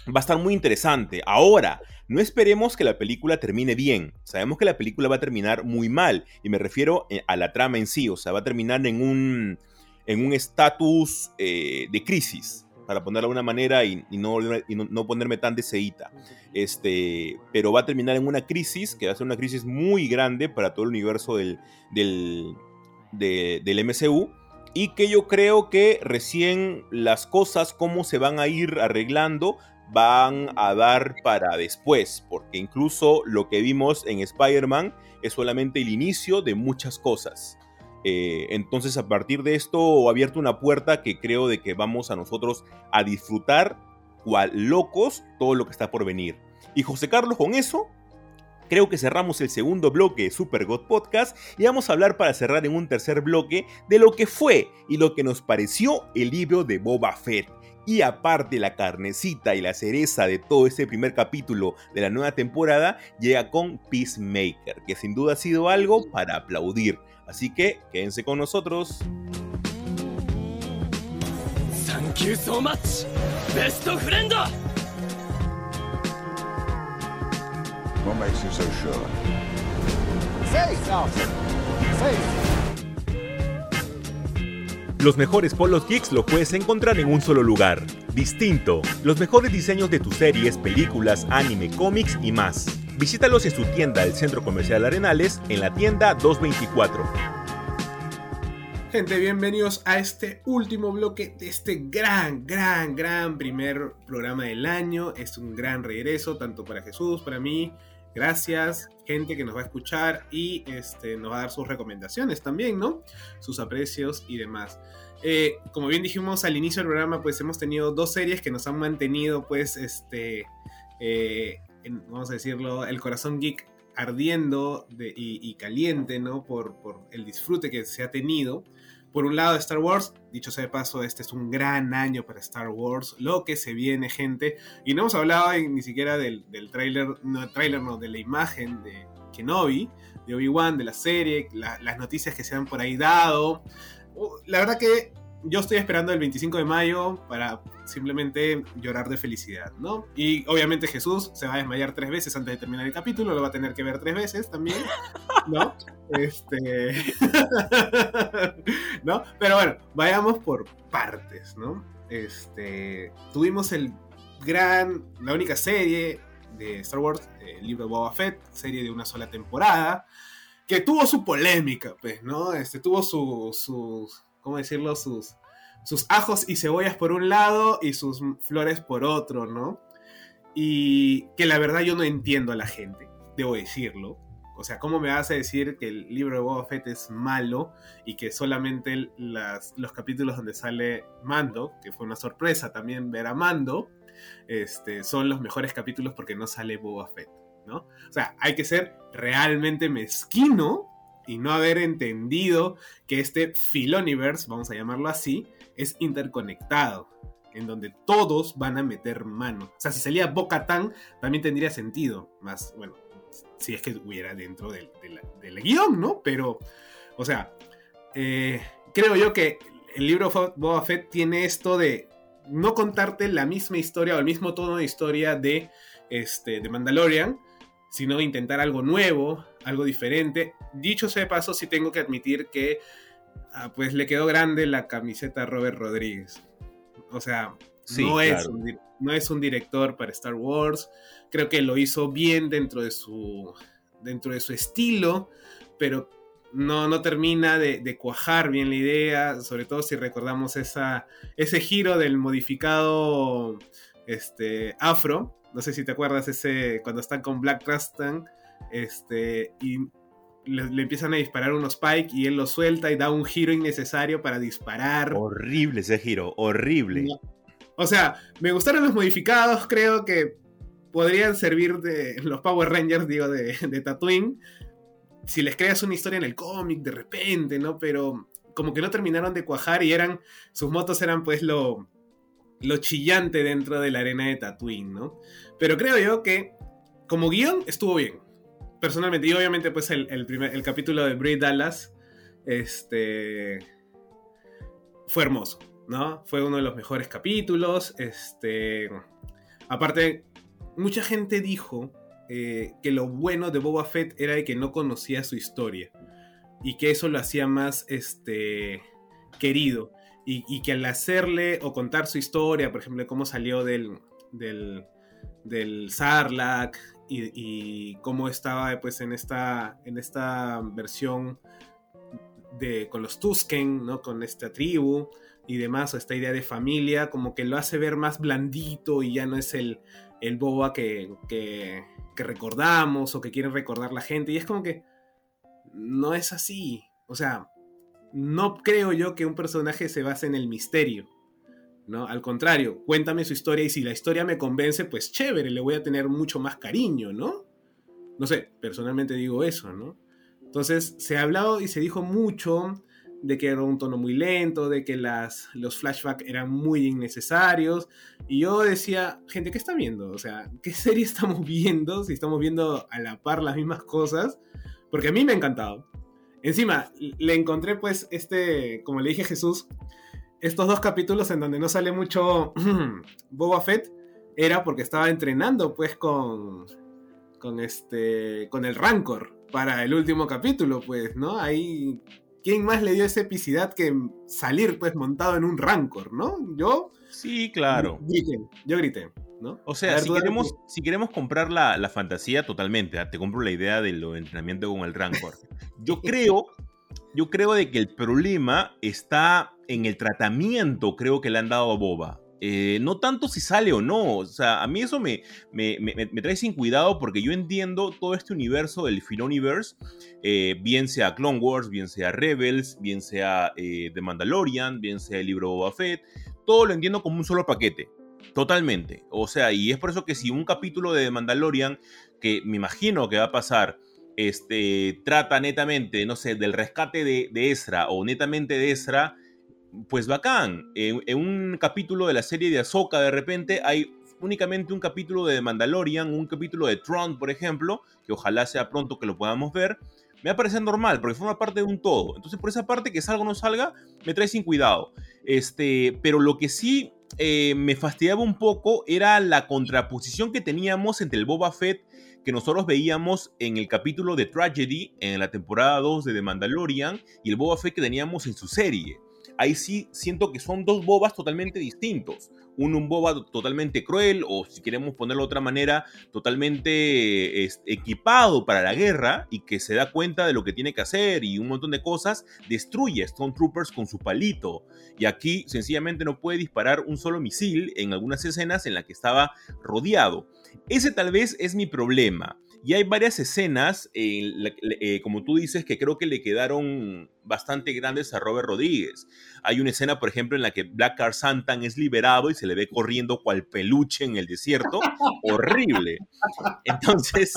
va a estar muy interesante. Ahora, no esperemos que la película termine bien. Sabemos que la película va a terminar muy mal. Y me refiero eh, a la trama en sí. O sea, va a terminar en un en un estatus eh, de crisis, para ponerlo de alguna manera y, y no, y no, no ponerme tan deseíta. Este, pero va a terminar en una crisis, que va a ser una crisis muy grande para todo el universo del, del, de- del MCU. Y que yo creo que recién las cosas, cómo se van a ir arreglando, van a dar para después. Porque incluso lo que vimos en Spider-Man es solamente el inicio de muchas cosas. Eh, entonces a partir de esto ha abierto una puerta que creo de que vamos a nosotros a disfrutar cual locos todo lo que está por venir. Y José Carlos con eso Creo que cerramos el segundo bloque de Super God Podcast y vamos a hablar para cerrar en un tercer bloque de lo que fue y lo que nos pareció el libro de Boba Fett. Y aparte la carnecita y la cereza de todo este primer capítulo de la nueva temporada llega con Peacemaker, que sin duda ha sido algo para aplaudir. Así que quédense con nosotros. Thank you so much, best friend. What makes you so sure? Los mejores polos geeks lo puedes encontrar en un solo lugar. Distinto. Los mejores diseños de tus series, películas, anime, cómics y más. Visítalos en su tienda del Centro Comercial Arenales en la tienda 224. Gente, bienvenidos a este último bloque de este gran, gran, gran primer programa del año. Es un gran regreso, tanto para Jesús, para mí, Gracias, gente que nos va a escuchar y este, nos va a dar sus recomendaciones también, ¿no? Sus aprecios y demás. Eh, como bien dijimos al inicio del programa, pues hemos tenido dos series que nos han mantenido, pues, este, eh, vamos a decirlo, el corazón geek ardiendo y, caliente, ¿no? Por, por, el disfrute que se ha tenido por un lado Star Wars, dicho sea de paso, este es un gran año para Star Wars, lo que se viene gente, y no hemos hablado ni siquiera del, del tráiler, no, trailer, no, de la imagen de Kenobi, de Obi-Wan, de la serie, las noticias que se han por ahí dado. Uh, la verdad que yo estoy esperando el 25 de mayo para simplemente llorar de felicidad, ¿no? Y obviamente Jesús se va a desmayar tres veces antes de terminar el capítulo, lo va a tener que ver tres veces también, ¿no? <laughs> Este. <laughs> ¿No? Pero bueno, vayamos por partes, ¿no? Este. Tuvimos el gran. La única serie de Star Wars, el libro de Boba Fett, serie de una sola temporada, que tuvo su polémica, pues, ¿no? Este, tuvo sus. ¿Cómo decirlo? Sus sus ajos y cebollas por un lado y sus flores por otro, ¿no? Y que la verdad yo no entiendo a la gente, debo decirlo. O sea, ¿cómo me vas a decir que el libro de Boba Fett es malo y que solamente los capítulos donde sale Mando, que fue una sorpresa también ver a Mando, este, son los mejores capítulos porque no sale Boba Fett, ¿no? O sea, hay que ser realmente mezquino y no haber entendido que este Filoniverse, vamos a llamarlo así, es interconectado, en donde todos van a meter mano. O sea, si salía Boca Tan, también tendría sentido, más, bueno, si es que hubiera dentro del, guion, ¿no? Pero, o sea, eh, creo yo que el libro Boba Fett tiene esto de no contarte la misma historia o el mismo tono de historia de, este, de Mandalorian, sino intentar algo nuevo, algo diferente. Dicho sea de paso, sí tengo que admitir que Ah, pues le quedó grande la camiseta a Robert Rodríguez. O sea, no, es un, no es un director para Star Wars. Creo que lo hizo bien dentro de su, dentro de su estilo, pero no, no termina de, cuajar bien la idea, sobre todo si recordamos esa, ese giro del modificado este, afro. No sé si te acuerdas ese cuando están con Black Crustan. Este, y le, empiezan a disparar unos Spike y él lo suelta y da un giro innecesario para disparar. Horrible ese giro, horrible. O sea, me gustaron los modificados, creo que podrían servir de los Power Rangers, digo, de, de Tatooine. Si les creas una historia en el cómic de repente, ¿no? Pero como que no terminaron de cuajar y eran, sus motos eran pues lo, lo chillante dentro de la arena de Tatooine, ¿no? Pero creo yo que como guion estuvo bien personalmente, y obviamente pues el, primer, el capítulo de Brie Dallas, este, fue hermoso, ¿no? Fue uno de los mejores capítulos, este, aparte, mucha gente dijo eh, que lo bueno de Boba Fett era de que no conocía su historia, y que eso lo hacía más, este, querido, y, que al hacerle o contar su historia, por ejemplo, cómo salió del, del, del Sarlacc y, cómo estaba pues en esta, en esta versión de, con los Tusken, ¿no? con esta tribu y demás, o esta idea de familia, como que lo hace ver más blandito y ya no es el, el boba que, que, que recordamos o que quiere recordar la gente. Y es como que no es así. O sea, no creo yo que un personaje se base en el misterio. ¿No? Al contrario, cuéntame su historia y si la historia me convence, pues chévere, le voy a tener mucho más cariño, ¿no? No sé, personalmente digo eso, ¿no? Entonces, se ha hablado y se dijo mucho de que era un tono muy lento, de que las, los flashbacks eran muy innecesarios. Y yo decía, gente, ¿qué está viendo? O sea, ¿qué serie estamos viendo? Si estamos viendo a la par las mismas cosas. Porque a mí me ha encantado. Encima, le encontré pues este, como le dije a Jesús, estos dos capítulos en donde no sale mucho <clears throat> Boba Fett, era porque estaba entrenando pues con, con este, con el Rancor para el último capítulo, pues, ¿no? Ahí ¿quién más le dio esa epicidad que salir pues montado en un Rancor, ¿no? Yo... Sí, claro. Grité, yo grité, ¿no? O sea, si queremos, si queremos comprar la, fantasía totalmente, ¿ah? te compro la idea de lo entrenamiento con el Rancor. Yo <laughs> creo, yo creo de que el problema está en el tratamiento, creo que le han dado a Boba. Eh, no tanto si sale o no, o sea, a mí eso me, me, trae sin cuidado porque yo entiendo todo este universo del Filoniverse, eh, bien sea Clone Wars, bien sea Rebels, bien sea eh, The Mandalorian, bien sea el libro Boba Fett, todo lo entiendo como un solo paquete, totalmente. O sea, y es por eso que si un capítulo de The Mandalorian, que me imagino que va a pasar, este, trata netamente, no sé, del rescate de, Ezra o netamente de Ezra, pues bacán. En, un capítulo de la serie de Ahsoka, de repente, hay únicamente un capítulo de Mandalorian, un capítulo de Tron, por ejemplo, que ojalá sea pronto que lo podamos ver. Me va a parecer normal, porque forma parte de un todo. Entonces, por esa parte, que salga o no salga, me trae sin cuidado. Este, pero lo que sí eh, me fastidiaba un poco era la contraposición que teníamos entre el Boba Fett que nosotros veíamos en el capítulo de Tragedy, en la temporada 2 de The Mandalorian, y el Boba Fett que teníamos en su serie ahí sí siento que son dos bobas totalmente distintos. Uno, un boba totalmente cruel, o si queremos ponerlo de otra manera, totalmente equipado para la guerra y que se da cuenta de lo que tiene que hacer y un montón de cosas, destruye a Stone Troopers con su palito. Y aquí sencillamente no puede disparar un solo misil en algunas escenas en las que estaba rodeado. Ese tal vez es mi problema. Y hay varias escenas, eh, como tú dices, que creo que le quedaron bastante grandes a Robert Rodríguez. Hay una escena, por ejemplo, en la que Black Car Santan es liberado y se le ve corriendo cual peluche en el desierto. <laughs> Horrible. Entonces,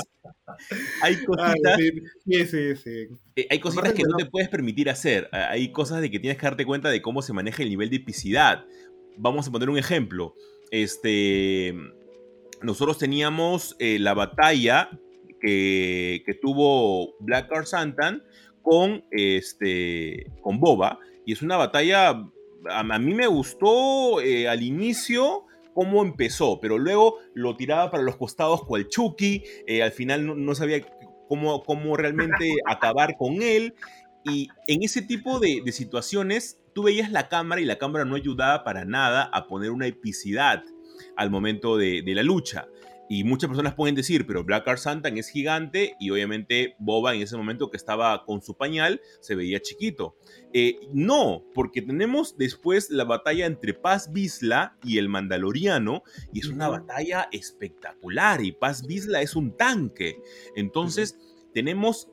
hay ah, cositas, sí, sí, sí, eh, hay cositas que no te puedes permitir hacer. Hay cosas de que tienes que darte cuenta de cómo se maneja el nivel de epicidad. Vamos a poner un ejemplo. Este, nosotros teníamos eh, la batalla que, tuvo Black Card Santan con, este, con Boba. Y es una batalla, a, mí me gustó eh, al inicio cómo empezó, pero luego lo tiraba para los costados cual Chucky, eh, al final no, sabía cómo, cómo realmente <laughs> acabar con él. Y en ese tipo de, situaciones, tú veías la cámara y la cámara no ayudaba para nada a poner una epicidad al momento de, de la lucha. Y muchas personas pueden decir, pero Black Car Santan es gigante y obviamente Boba en ese momento que estaba con su pañal se veía chiquito. Eh, no, porque tenemos después la batalla entre Paz Vizla y el Mandaloriano y es una batalla espectacular y Paz Vizla es un tanque. Entonces tenemos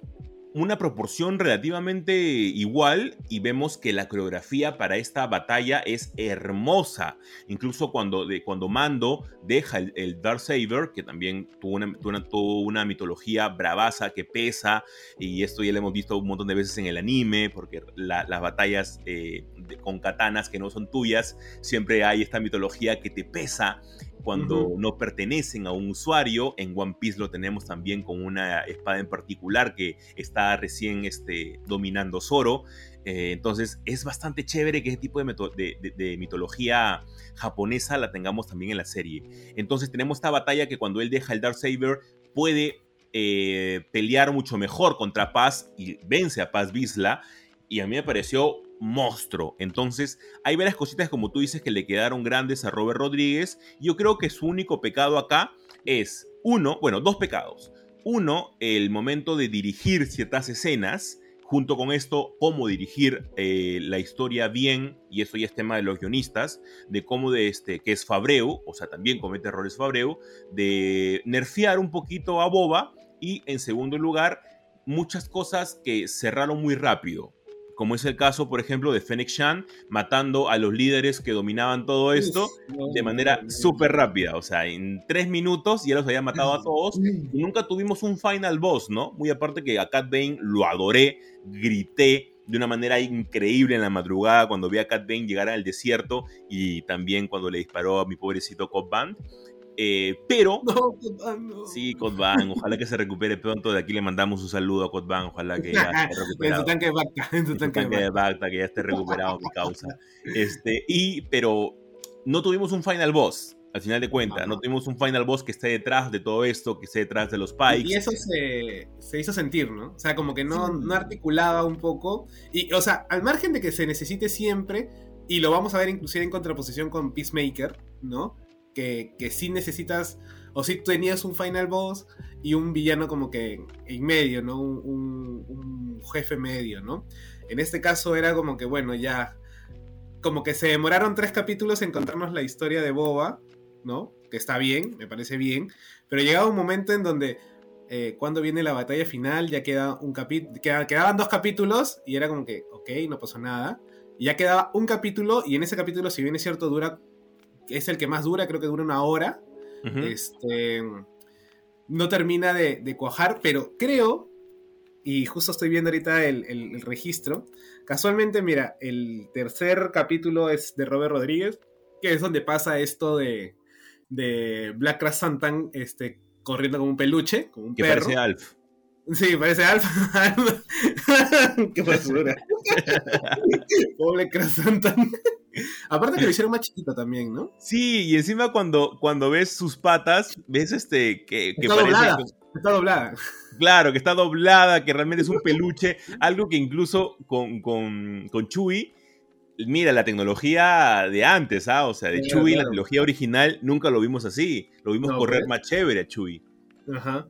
una proporción relativamente igual y vemos que la coreografía para esta batalla es hermosa. Incluso cuando, de, cuando Mando deja el, el Saber, que también tuvo una, tuvo una, mitología bravaza que pesa, y esto ya lo hemos visto un montón de veces en el anime, porque las batallas eh, con katanas que no son tuyas, siempre hay esta mitología que te pesa cuando no pertenecen a un usuario. En One Piece lo tenemos también con una espada en particular que está recién este, dominando Zoro. Eh, entonces es bastante chévere que ese tipo de, mitología japonesa la tengamos también en la serie. Entonces tenemos esta batalla que cuando él deja el Saber puede eh, pelear mucho mejor contra Paz y vence a Paz Vizla. Y a mí me pareció monstruo. Entonces, hay varias cositas, como tú dices, que le quedaron grandes a Robert Rodríguez. Yo creo que su único pecado acá es, uno, bueno, dos pecados. Uno, el momento de dirigir ciertas escenas. Junto con esto, cómo dirigir eh, la historia bien, y eso ya es tema de los guionistas, de cómo de este, que es Fabreu, o sea, también comete errores Fabreu, de nerfear un poquito a Boba, y en segundo lugar, muchas cosas que cerraron muy rápido como es el caso, por ejemplo, de Fennec Shan, matando a los líderes que dominaban todo esto de manera súper rápida. O sea, en tres minutos ya los había matado a todos y nunca tuvimos un final boss, ¿no? Muy aparte que a Cat Bane lo adoré, grité de una manera increíble en la madrugada cuando vi a Cat Bane llegar al desierto y también cuando le disparó a mi pobrecito Cop Band. Eh, pero. <laughs> No, no. Sí, Cotban, ojalá que se recupere pronto. De aquí le mandamos un saludo a Cotban, ojalá que ya esté <laughs> en recuperado. su tanque de Bacta, en su En tanque de tanque de Bacta. Que ya esté recuperado mi causa. Este, y, pero no tuvimos un final boss, al final de cuentas. Ajá. No tuvimos un final boss que esté detrás de todo esto, que esté detrás de los pikes. Y eso se, se hizo sentir, ¿no? O sea, como que no, no articulaba un poco. Y, o sea, al margen de que se necesite siempre, y lo vamos a ver inclusive en contraposición con Peacemaker, ¿no? Que, que sí necesitas, o sí tenías un final boss y un villano como que en medio, ¿no? Un, un- jefe medio, ¿no? En este caso era como que, bueno, ya... Como que se demoraron tres capítulos en contarnos la historia de Boba, ¿no? Que está bien, me parece bien. Pero llegaba un momento en donde eh, cuando viene la batalla final, ya queda un quedaban dos capítulos y era como que, ok, no pasó nada. Y ya quedaba un capítulo y en ese capítulo, si bien es cierto, dura, es el que más dura, creo que dura una hora, este, no termina de, de cuajar, pero creo, y justo estoy viendo ahorita el, el- el registro, casualmente, mira, el tercer capítulo es de Robert Rodríguez, que es donde pasa esto de, de Black Crash Santan este, corriendo como un peluche, como un Que perro. parece Alf. Sí, parece Alfa. <laughs> <laughs> Qué basura. <laughs> Pobre Crash Santan. Aparte que lo hicieron más chiquito también, ¿no? Sí, y encima cuando, cuando ves sus patas, ves este que, que Está parece. doblada. Está doblada. Claro, que está doblada, que realmente es un peluche, algo que incluso con, con, con Chewie, mira, la tecnología de antes, ¿ah? O sea, de Claro, Chewie, la claro. tecnología original, nunca lo vimos así. Lo vimos No, correr pues. más chévere a Chewie. Ajá.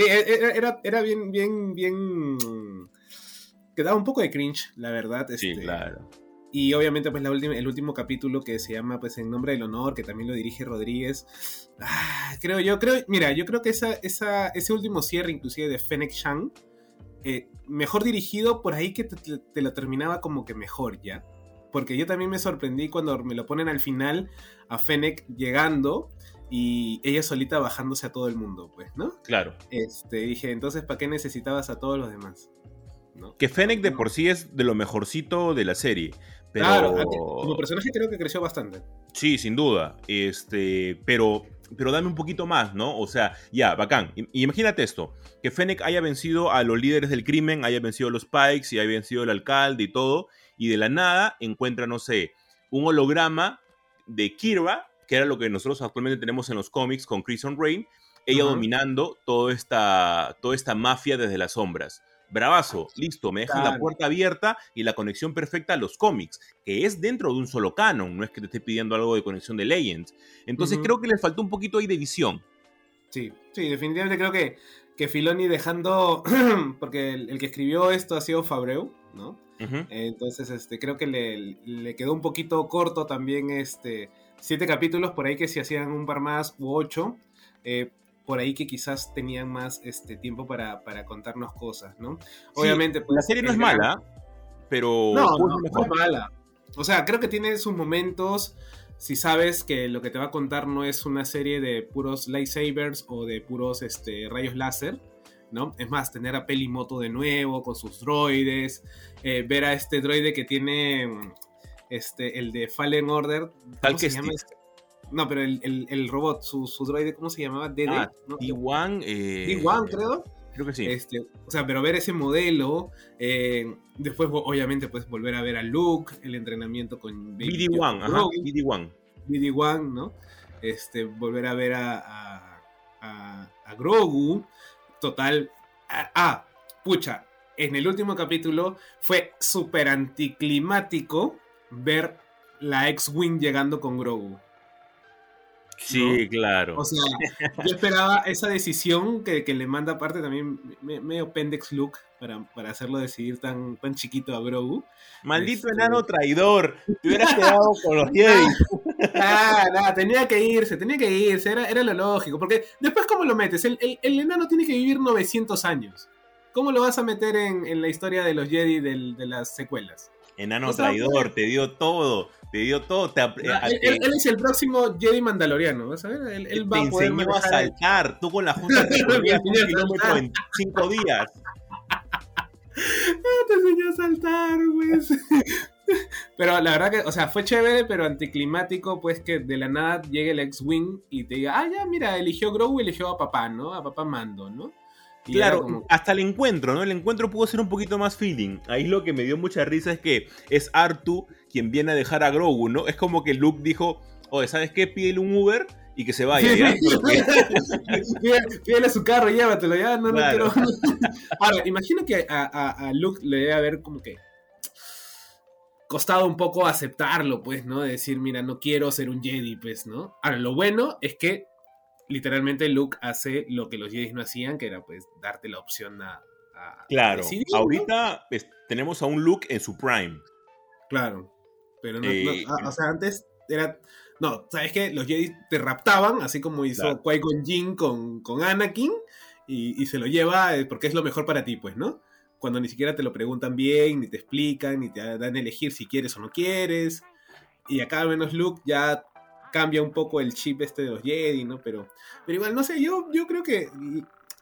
Sí, e- e- era, era bien, bien, bien. Que daba un poco de cringe, la verdad. Sí, este, claro. Y obviamente, pues la última, el último capítulo que se llama pues En Nombre del Honor, que también lo dirige Rodríguez. Ah, creo yo, creo, mira, yo creo que esa, esa, ese último cierre, inclusive de Fennec Shang, eh, mejor dirigido, por ahí que te, te- te lo terminaba como que mejor ya. Porque yo también me sorprendí cuando me lo ponen al final a Fennec llegando y ella solita bajándose a todo el mundo, pues, ¿no? Claro. Este, dije, entonces, ¿para qué necesitabas a todos los demás? ¿No? Que Fennec de por sí es de lo mejorcito de la serie. Pero... Claro, como personaje creo que creció bastante. Sí, sin duda. Este, pero, pero dame un poquito más, ¿no? O sea, ya, bacán. I- Imagínate esto: que Fennec haya vencido a los líderes del crimen, haya vencido a los Pikes y haya vencido al alcalde y todo, y de la nada encuentra, no sé, un holograma de Kira, que era lo que nosotros actualmente tenemos en los cómics con Crimson Rain, ella dominando toda esta, toda esta mafia desde las sombras. Bravazo, listo, me dejan la puerta abierta y la conexión perfecta a los cómics, que es dentro de un solo canon, no es que te esté pidiendo algo de conexión de Legends. Entonces creo que le faltó un poquito ahí de visión. Sí, sí, definitivamente creo que, que Filoni dejando, <clears throat> porque el, el que escribió esto ha sido Fabreu, ¿no? Entonces, este, creo que le, le quedó un poquito corto también este, siete capítulos, por ahí que si hacían un par más u ocho, eh, por ahí que quizás tenían más este, tiempo para, para contarnos cosas, ¿no? Obviamente, pues, la serie no es gran- mala, pero No, no, es mala. O sea, creo que tiene sus momentos. Si sabes que lo que te va a contar no es una serie de puros lightsabers o de puros este, rayos láser, ¿no? Es más, tener a Pelimoto de nuevo con sus droides, eh, ver a este droide que tiene este, el de Fallen Order. ¿cómo Tal se que llama este? No, pero el, el- el robot, su, su droide, ¿cómo se llamaba? DD. Ah, ¿no? D1, eh, D1, creo. Creo que sí. Este, o sea, pero ver ese modelo, eh, después obviamente pues volver a ver a Luke, el entrenamiento con Baby BD1, Yoda, ajá, Grogu, BD1. BD-1, ¿no? Este, volver a ver a, a, a- a Grogu, total, ah, ah, pucha, en el último capítulo fue súper anticlimático ver la X-Wing llegando con Grogu. Sí, claro. O sea, yo esperaba esa decisión que, que le manda aparte también me- medio pendex look para, para hacerlo decidir tan, tan chiquito a Grogu. Maldito este- enano traidor. Te hubieras quedado con los <laughs> Jedi. Ah, nada, tenía que irse, tenía que irse, era, era lo lógico. Porque después, ¿cómo lo metes? El, el- el enano tiene que vivir 900 años. ¿cómo lo vas a meter en, en la historia de los Jedi del- de las secuelas? Enano O sea, traidor, te dio todo, te dio todo, te, ap- Ah, eh, él, él- él es el próximo Jedi mandaloriano, ¿vas a ver? Él, él va te a poder enseñó a saltar, tú con la junta recorrías <laughs> un kilómetro en cinco días. te enseñó a saltar, pues. <laughs> Pero la verdad que, o sea, fue chévere, pero anticlimático, pues que de la nada llegue el ex-wing y te diga, ah, ya, mira, eligió Grogu y eligió a papá, ¿no? A papá Mando, ¿no? Claro, como- hasta el encuentro, ¿no? El encuentro pudo ser un poquito más feeling. Ahí lo que me dio mucha risa es que es Artu quien viene a dejar a Grogu, ¿no? Es como que Luke dijo, oye, ¿sabes qué? Pídele un Uber y que se vaya, ¿ya? <laughs> Pídele- su carro, llévatelo, ya, no, Claro. no quiero. <laughs> Ahora, imagino que a, a- a Luke le debe haber como que costado un poco aceptarlo, pues, ¿no? De decir, mira, no quiero ser un Jedi, pues, ¿no? Ahora, lo bueno es que literalmente Luke hace lo que los Jedi no hacían, que era, pues, darte la opción a. a Claro, decidir, ¿no? ahorita pues, tenemos a un Luke en su prime. Claro. Pero no, Eh, no- ah, o sea, antes era. No, ¿sabes qué? Los Jedi te raptaban, así como hizo Claro. Qui-Gon Jinn con, con Anakin, y, y se lo lleva eh, porque es lo mejor para ti, pues, ¿no? Cuando ni siquiera te lo preguntan bien, ni te explican, ni te dan a elegir si quieres o no quieres. Y acá al menos Luke ya cambia un poco el chip este de los Jedi, ¿no? Pero, pero igual, no sé, yo, yo creo que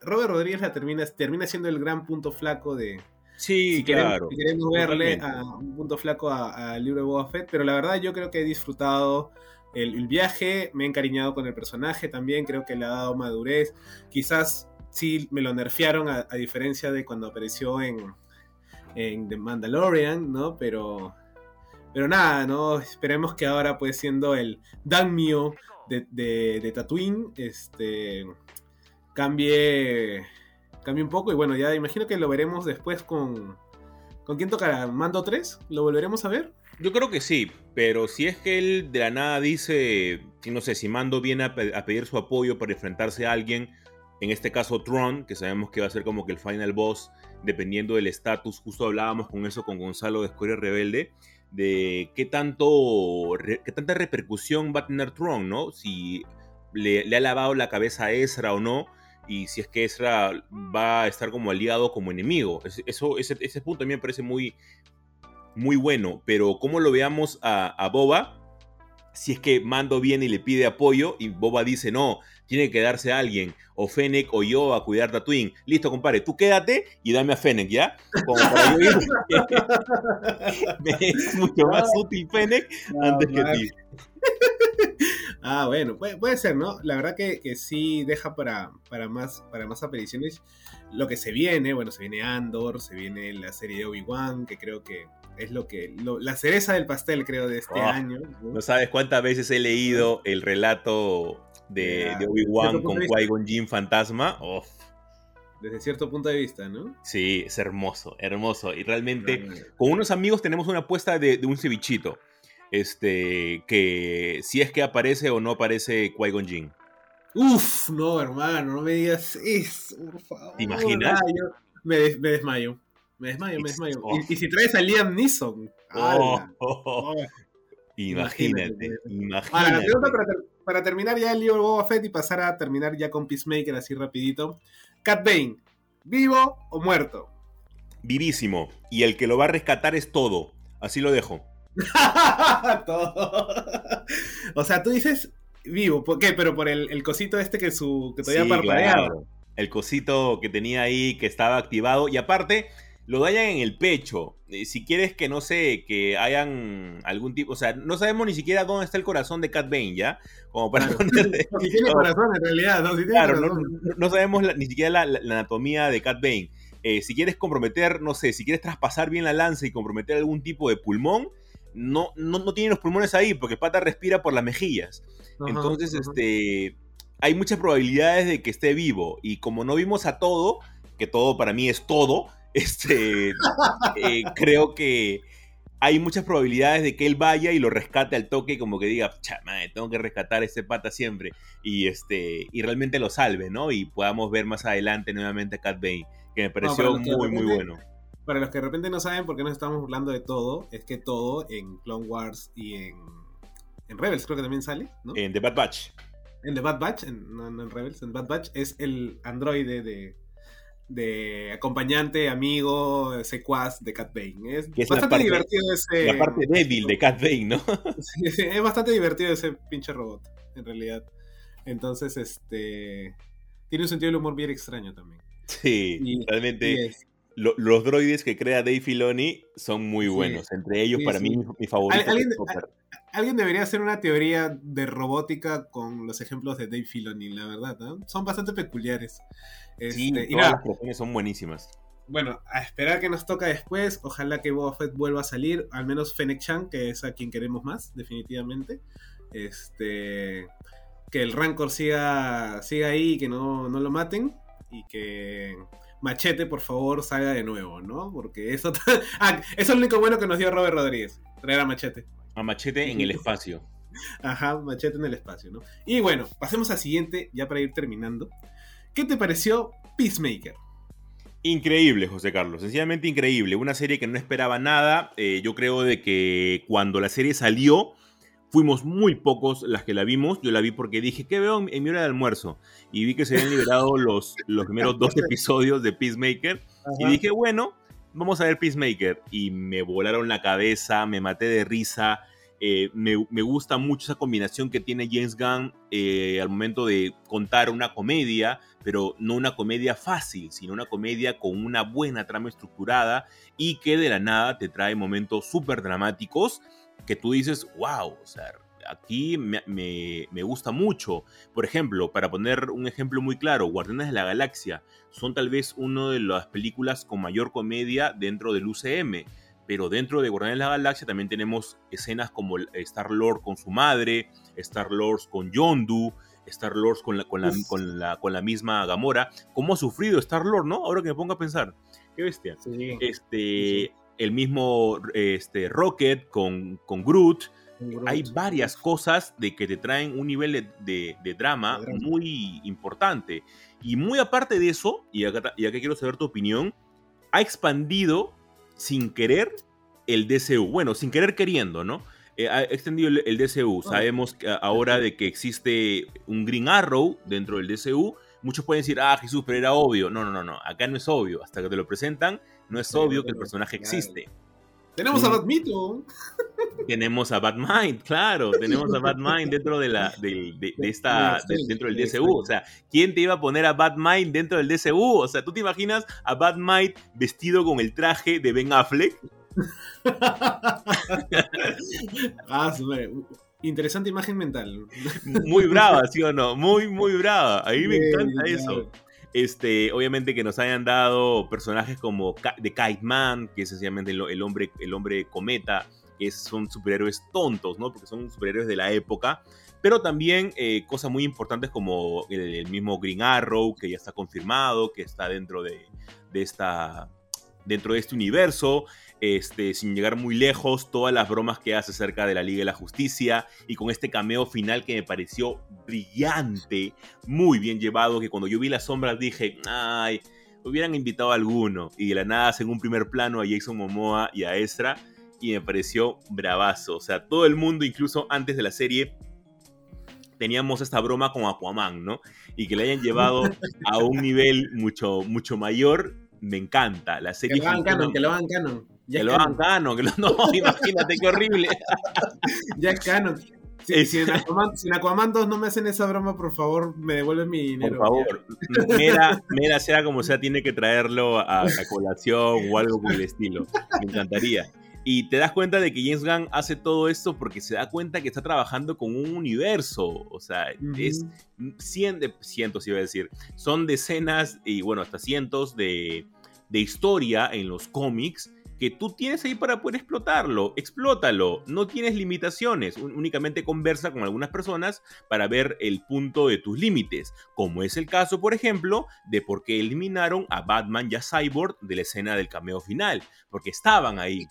Robert Rodríguez la termina, termina siendo el gran punto flaco de, Sí, si queremos, claro. si queremos verle a un punto flaco a- al libro de Boba Fett, pero la verdad yo creo que he disfrutado el, el viaje, me he encariñado con el personaje también, creo que le ha dado madurez, quizás sí me lo nerfearon a, a diferencia de cuando apareció en, en The Mandalorian, ¿no? Pero, pero nada, ¿no? Esperemos que ahora pues siendo el Danmio de, de, Tatooine, este, cambie, cambie un poco y bueno, ya imagino que lo veremos después con... ¿Con quién tocará? ¿Mando 3? ¿Lo volveremos a ver? Yo creo que sí, pero si es que él de la nada dice, no sé, si Mando viene a pedir su apoyo para enfrentarse a alguien, en este caso Tron, que sabemos que va a ser como que el final boss, dependiendo del estatus, justo hablábamos con eso con Gonzalo de Escoria Rebelde, de qué tanto, qué tanta repercusión va a tener Tron, ¿no? Si le, ha lavado la cabeza a Ezra o no, y si es que Ezra va a estar como aliado como enemigo. Es- Eso, ese, ese punto a mí me parece muy, muy bueno, pero como lo veamos a, a Boba, si es que Mando viene y le pide apoyo y Boba dice no, tiene que quedarse alguien, o Fennec o yo a cuidar Tatooine. Listo, compadre, tú quédate y dame a Fennec, ¿ya? Como para yo <laughs> es mucho más útil Fennec antes que ti. <laughs> Ah, bueno, puede, puede ser, ¿no? La verdad que, que sí deja para, para, más, para más apariciones lo que se viene. Bueno, se viene Andor, se viene la serie de Obi-Wan, que creo que es lo que. lo- la cereza del pastel, creo, de este Oh, año. ¿no? No sabes cuántas veces he leído el relato de, Obi-Wan con. Qui-Gon Jinn fantasma. Uf, Desde cierto punto de vista, ¿no? sí, es hermoso, hermoso. Y realmente con unos amigos tenemos una apuesta de, de un cevichito. Este, que si es que aparece o no aparece Qui-Gon Jinn. Uf, no, hermano, no me digas eso, por favor. ¿Te imaginas? Ah, yo me, des- me desmayo. Me desmayo, me desmayo. Oh. Y, y si traes a Liam Neeson. Oh, oh, oh. Oh. Imagínate, Ahora, la imagínate. pregunta para, para terminar ya el libro de Boba Fett y pasar a terminar ya con Peacemaker así rapidito. Cat Bane, ¿vivo o muerto? Vivísimo. Y el que lo va a rescatar es todo. Así lo dejo. <laughs> Todo. o sea, tú dices vivo, ¿por qué? Pero por el, el cosito este que su que todavía Sí, parpadeaba. claro. El cosito que tenía ahí que estaba activado. Y aparte, lo dañan en el pecho. Eh, Si quieres que no sé, que hayan algún tipo. O sea, no sabemos ni siquiera dónde está el corazón de Cat Bane, ¿ya? Como para ponerle- <laughs> No, si tiene No. corazón en realidad, no, si tiene Claro, no, corazón. no- no sabemos la- ni siquiera la, la- la anatomía de Cat Bane. Eh, si quieres comprometer, no sé, si quieres traspasar bien la lanza y comprometer algún tipo de pulmón, no, no, no tiene los pulmones ahí porque Pata respira por las mejillas. Ajá, Entonces, ajá. este, hay muchas probabilidades de que esté vivo. Y como no vimos a todo, que todo para mí es todo, este, eh, creo que hay muchas probabilidades de que él vaya y lo rescate al toque y como que diga, "Cha, madre, tengo que rescatar a este pata siempre. Y, este, y realmente lo salve, ¿no? Y podamos ver más adelante nuevamente a Cat Bane, que me pareció muy, muy bueno. Para los que de repente no saben por qué nos estamos burlando de todo, es que todo en Clone Wars y en, en Rebels creo que también sale, ¿no? En The Bad Batch. En The Bad Batch, en, no, no en Rebels, en Bad Batch es el androide de, de acompañante, amigo, secuaz de Cat Bane. Es, bastante parte- divertido ese. La parte débil de Cat Bane, ¿no? <laughs> Es bastante divertido ese pinche robot, en realidad. Entonces, este. Tiene un sentido del humor bien extraño también. Sí, Y- realmente Y es- lo- los droides que crea Dave Filoni son muy Sí. buenos. Entre ellos, Sí, para sí. mí, mi- favorito Al- alguien- es Chopper. Alguien debería hacer una teoría de robótica con los ejemplos de Dave Filoni, la verdad, ¿no? Son bastante peculiares. Sí, Este, y todas nada, las creaciones son buenísimas. bueno, a esperar que nos toca después. Ojalá que Boba Fett vuelva a salir. Al menos Fennec Chan, que es a quien queremos más, definitivamente. Este. Que el Rancor siga, siga ahí y que no, no lo maten. Y que Machete, por favor, salga de nuevo, ¿no? Porque eso, <laughs> ah, eso es lo único bueno que nos dio Robert Rodríguez. Traer a Machete. A Machete en el espacio. <laughs> Ajá, Machete en el espacio, ¿no? Y bueno, pasemos al siguiente, ya para ir terminando. ¿Qué te pareció Peacemaker? Increíble, José Carlos, sencillamente increíble. Una serie que no esperaba nada. Eh, yo creo de que cuando la serie salió, fuimos muy pocos las que la vimos. Yo la vi porque dije, ¿qué veo en, mi hora de almuerzo? Y vi que se habían liberado <laughs> los, los primeros dos episodios de Peacemaker. Y dije, bueno, vamos a ver Peacemaker. Y me volaron la cabeza, me maté de risa. Eh, me, me gusta mucho esa combinación que tiene James Gunn eh, al momento de contar una comedia, pero no una comedia fácil, sino una comedia con una buena trama estructurada y que de la nada te trae momentos súper dramáticos que tú dices, wow, o sea, aquí me, me- me gusta mucho. Por ejemplo, para poner un ejemplo muy claro, Guardianes de la Galaxia son tal vez una de las películas con mayor comedia dentro del UCM. Pero dentro de Guardianes de la Galaxia también tenemos escenas como Star-Lord con su madre, Star-Lord con Yondu, Star-Lord con la, con, la, con, la, con la misma Gamora. ¿Cómo ha sufrido Star-Lord, no? Ahora que me pongo a pensar. Qué bestia. Sí, Este, Sí. El mismo este, Rocket con, con Groot. Hay varias cosas de que te traen un nivel de, de- de drama muy importante. Y muy aparte de eso, y acá, y acá quiero saber tu opinión, ha expandido sin querer el DCU. Bueno, sin querer queriendo, ¿no? Eh, ha extendido el, el DCU. Sabemos que ahora de que existe un Green Arrow dentro del DCU. Muchos pueden decir, ah, Jesús, pero era obvio. No, no, no, no. Acá no es obvio. Hasta que te lo presentan, no es obvio que el personaje existe. Tenemos a. Batmito. <laughs> Tenemos a Batmind, claro, tenemos a Batmind dentro de la de, de- de esta Sí, dentro del DCU, o sea, ¿quién te iba a poner a Batmind dentro del DCU? O sea, ¿tú te imaginas a Batmind vestido con el traje de Ben Affleck? <laughs> ah. Interesante imagen mental. Muy brava, ¿sí o no? <laughs> Muy muy brava. A mí me encanta eso. Este, obviamente que nos hayan dado personajes como The Kite Man, que es sencillamente el, hombre el hombre cometa, que son superhéroes tontos, ¿no? Porque son superhéroes de la época. Pero también eh, cosas muy importantes como el, mismo Green Arrow, que ya está confirmado, que está dentro de, de esta, dentro de este universo. Este, sin llegar muy lejos, todas las bromas que hace acerca de la Liga de la Justicia y con este cameo final que me pareció brillante, muy bien llevado, que cuando yo vi las sombras dije, ay, hubieran invitado a alguno. Y de la nada hacen un primer plano a Jason Momoa y a Ezra y me pareció bravazo. O sea, todo el mundo, incluso antes de la serie, teníamos esta broma con Aquaman, ¿no? Y que le hayan llevado a un nivel mucho, mucho mayor, me encanta. La Que serie lo hagan canon, que lo hagan canon. Ya que lo canon. hagan canon, que lo- <laughs> no, imagínate qué horrible. <laughs> Ya es canon. Si, si en Aquaman, si en Aquaman 2 no me hacen esa broma, por favor, me devuelven mi dinero. Por favor, Mera, <laughs> Mera, sea como sea, tiene que traerlo a, a colación o algo por el estilo. Me encantaría. Y te das cuenta de que James Gunn hace todo esto porque se da cuenta que está trabajando con un universo. O sea, es cien de, cientos, iba a decir. Son decenas y bueno, hasta cientos de, de historia en los cómics que tú tienes ahí para poder explotarlo. Explótalo. No tienes limitaciones. Únicamente conversa con algunas personas para ver el punto de tus límites. Como es el caso, por ejemplo, de por qué eliminaron a Batman y a Cyborg de la escena del cameo final. Porque estaban ahí.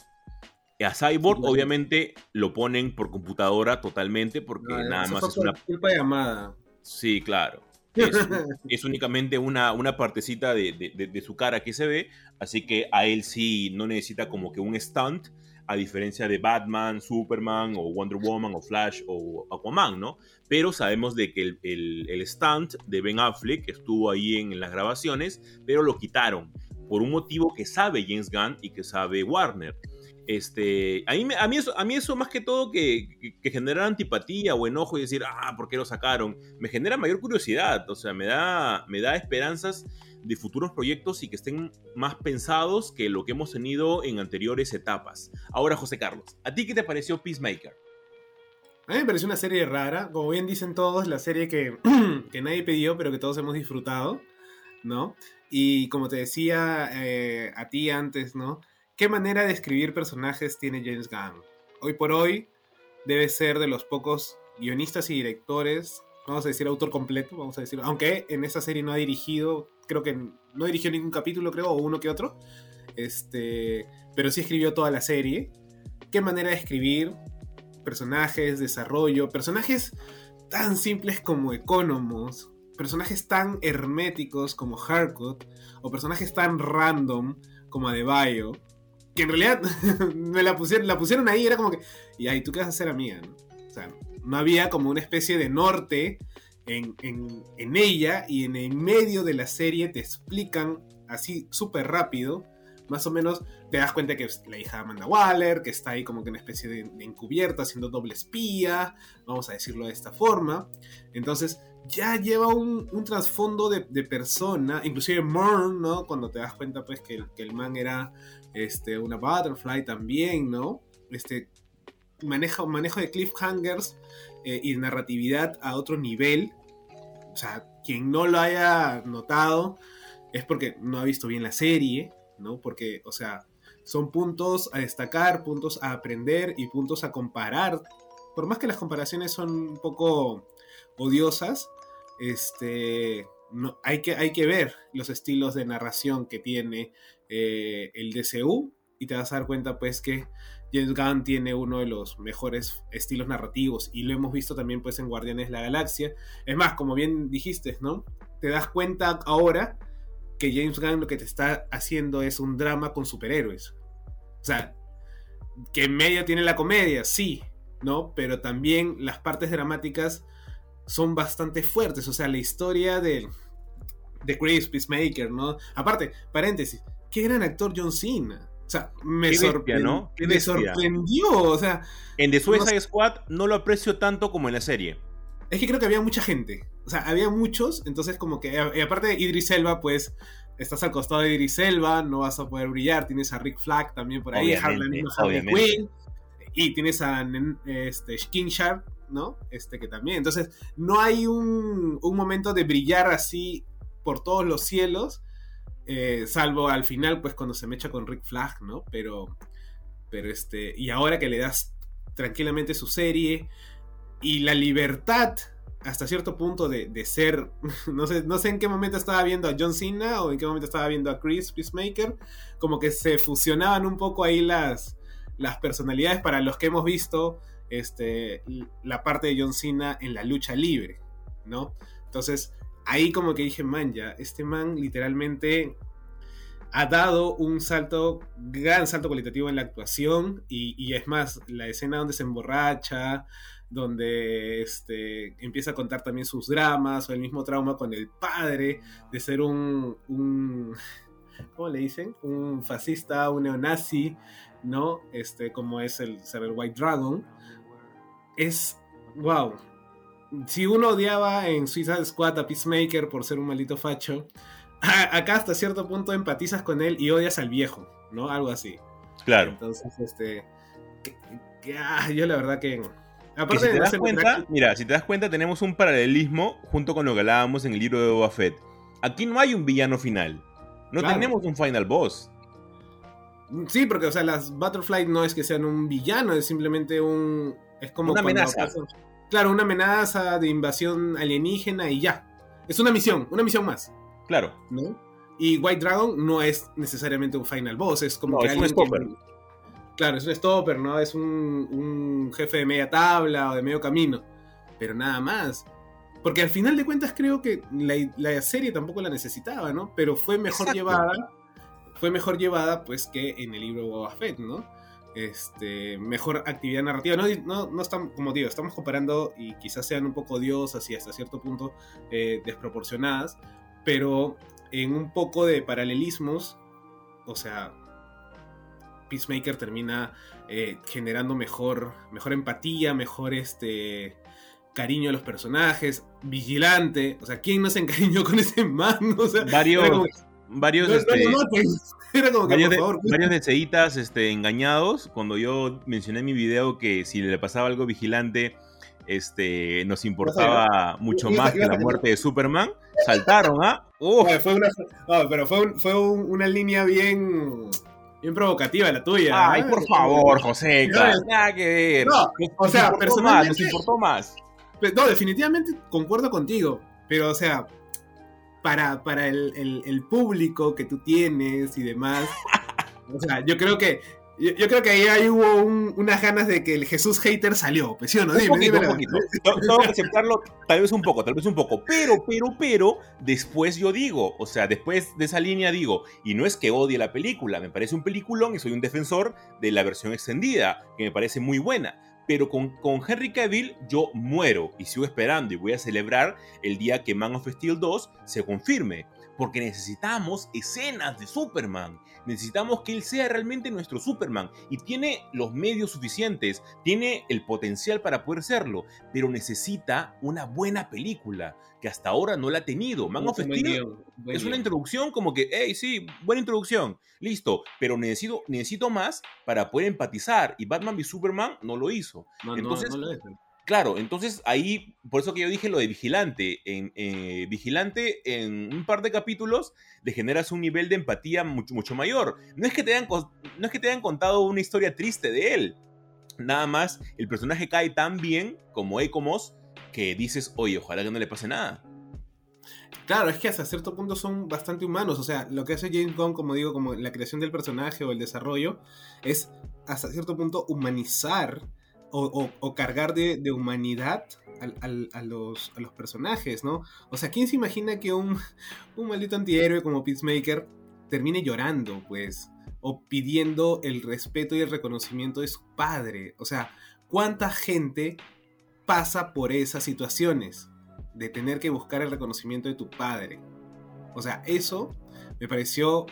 A Cyborg, Sí, obviamente, lo ponen por computadora totalmente porque No, nada más es una culpa de Amada. Sí, claro. Es, <laughs> es únicamente una, una partecita de, de- su cara que se ve, así que a él sí no necesita como que un stunt. a diferencia de Batman, Superman o Wonder Woman o Flash o Aquaman, ¿no? Pero sabemos de que el, el, stunt de Ben Affleck estuvo ahí en, las grabaciones, pero lo quitaron por un motivo que sabe James Gunn y que sabe Warner. Este, a, mí, a, mí eso, a mí eso más que todo que, que, generar antipatía o enojo y decir, ah, ¿por qué lo sacaron? Me genera mayor curiosidad, o sea, me da, me da esperanzas de futuros proyectos y que estén más pensados que lo que hemos tenido en anteriores etapas. Ahora, José Carlos, ¿a ti qué te pareció Peacemaker? A mí me pareció una serie rara, como bien dicen todos, la serie que, <clears throat> que nadie pidió, pero que todos hemos disfrutado, ¿no? Y como te decía eh, a ti antes, ¿no? ¿Qué manera de escribir personajes tiene James Gunn? Hoy por hoy debe ser de los pocos guionistas y directores, vamos a decir autor completo, vamos a decir, aunque en esta serie no ha dirigido creo que no dirigió ningún capítulo, creo, o uno que otro. Este, pero sí escribió toda la serie. Qué manera de escribir personajes, desarrollo, personajes tan simples como Economos, personajes tan herméticos como Harcourt, o personajes tan random como Adebayo, que en realidad <laughs> me la pusieron, la pusieron ahí, era como que, y ahí, ¿tú qué vas a hacer a mía? O sea, no había como una especie de norte en, ella y en el medio de la serie te explican así súper rápido, más o menos te das cuenta que es la hija de Amanda Waller, que está ahí como que una especie de, encubierta, haciendo doble espía, vamos a decirlo de esta forma. Entonces ya lleva un, trasfondo de, persona, inclusive Mern, ¿no? Cuando te das cuenta pues que, el man era este, una butterfly también, ¿no? Este, maneja, manejo de cliffhangers eh, y narratividad a otro nivel. O sea, quien no lo haya notado es porque no ha visto bien la serie, ¿no? Porque, o sea, son puntos a destacar, puntos a aprender y puntos a comparar. Por más que las comparaciones son un poco odiosas, este, no, hay, que, hay que ver los estilos de narración que tiene eh, el DCU y te vas a dar cuenta pues que James Gunn tiene uno de los mejores estilos narrativos y lo hemos visto también pues en Guardianes de la Galaxia. Es más, como bien dijiste, ¿no? Te das cuenta ahora que James Gunn lo que te está haciendo es un drama con superhéroes. O sea, que en medio tiene la comedia, sí, ¿no? Pero también las partes dramáticas son bastante fuertes. O sea, la historia de, de Chris Peacemaker, ¿no? Aparte, paréntesis, qué gran actor John Cena. O sea, me, sorprendió, me sorprendió. O sea, en The Suicide Squad no lo aprecio tanto como en la serie. Es que creo que había mucha gente. O sea, había muchos. Entonces, como que. Y aparte de Idris Elba, pues. Estás al costado de Idris Elba, no vas a poder brillar. Tienes a Rick Flag también por ahí, Quinn. Y tienes a este, Sharp, ¿no? Este que también. Entonces, no hay un, un momento de brillar así por todos los cielos eh, salvo al final, pues cuando se me echa con Rick Flag, ¿no? Pero, pero este, y ahora que le das tranquilamente su serie y la libertad hasta cierto punto de, ser, <laughs> no sé, no sé en qué momento estaba viendo a John Cena o en qué momento estaba viendo a Chris Peacemaker, como que se fusionaban un poco ahí las, las personalidades para los que hemos visto este, la parte de John Cena en la lucha libre, ¿no? Entonces, ahí como que dije, man, ya, este man literalmente ha dado un salto, gran salto cualitativo en la actuación y, es más, la escena donde se emborracha, donde este, empieza a contar también sus dramas o el mismo trauma con el padre de ser un, ¿cómo le dicen? Un fascista, un neonazi, ¿no? Este, como es el ser el White Dragon. Es, wow, si uno odiaba en Suicide Squad a Peacemaker por ser un maldito facho, acá hasta cierto punto empatizas con él y odias al viejo, ¿no? Algo así. Claro. Entonces, este. Ah, yo la verdad que. Aparte si te das cuenta, mira, si te das cuenta, tenemos un paralelismo junto con lo que hablábamos en el libro de Boba Fett. Aquí no hay un villano final. No tenemos un final boss. Sí, porque, o sea, las Butterfly no es que sean un villano, es simplemente un. Es como. Una amenaza claro, una amenaza de invasión alienígena y ya. Es una misión, una misión más. Claro. ¿No? Y White Dragon no es necesariamente un final boss, es como que es un stopper. claro, es un stopper, ¿no? Es un, jefe de media tabla o de medio camino. Pero nada más. Porque al final de cuentas creo que la, serie tampoco la necesitaba, ¿no? Pero fue mejor llevada. Fue mejor llevada, pues, que en el libro Boba Fett, ¿no? Este, mejor actividad narrativa. No, no, no estamos, como digo, estamos comparando y quizás sean un poco diosas y hasta cierto punto eh, desproporcionadas, pero en un poco de paralelismos, o sea, Peacemaker termina eh, generando mejor, mejor empatía, mejor este cariño a los personajes, vigilante, o sea, ¿quién no se encariñó con ese man? <laughs> O sea, varios, varios, este, <laughs> varios, de, varios deseitas este, engañados, cuando yo mencioné en mi video que si le pasaba algo vigilante, este, nos importaba mucho más que la muerte de Superman, saltaron, ¿ah? Fue una, pero fue, fue una línea bien bien provocativa la tuya. Ay, por favor, José, nada que ver. No, o sea, personalmente nos importó más. No, definitivamente concuerdo contigo, pero o sea, para, para el, público que tú tienes y demás, o sea, yo creo que yo, creo que ahí, hubo unas ganas de que el Jesús hater salió, pues, ¿sí o no? un poquito, un poquito. Tengo que aceptarlo, tal vez un poco, tal vez un poco. Pero, pero, pero, después yo digo, o sea, después de esa línea digo, y no es que odie la película, me parece un peliculón y soy un defensor de la versión extendida, que me parece muy buena pero con, Henry Cavill yo muero y sigo esperando y voy a celebrar el día que Man of Steel 2 se confirme, porque necesitamos escenas de Superman, necesitamos que él sea realmente nuestro Superman y tiene los medios suficientes, tiene el potencial para poder serlo, pero necesita una buena película que hasta ahora no la ha tenido. Man of Steel es una introducción como que, hey, sí, buena introducción, listo, pero necesito, necesito más para poder empatizar y Batman v Superman no lo hizo. Entonces, no, lo Claro, entonces ahí, por eso que yo dije lo de Vigilante. En, eh, Vigilante, en un par de capítulos, le generas un nivel de empatía mucho, mucho mayor. No es, que te hayan, no es que te hayan contado una historia triste de él. Nada más, el personaje cae tan bien como Ecomos que dices, oye, ojalá que no le pase nada. Claro, es que hasta cierto punto son bastante humanos. O sea, lo que hace James Gunn, como digo, como la creación del personaje o el desarrollo, es hasta cierto punto humanizar o, cargar de, humanidad a, los, personajes, ¿no? O sea, ¿quién se imagina que un, <laughs> un maldito antihéroe como Peacemaker termine llorando, pues? O pidiendo el respeto y el reconocimiento de su padre. O sea, ¿cuánta gente pasa por esas situaciones? De tener que buscar el reconocimiento de tu padre. O sea, eso me pareció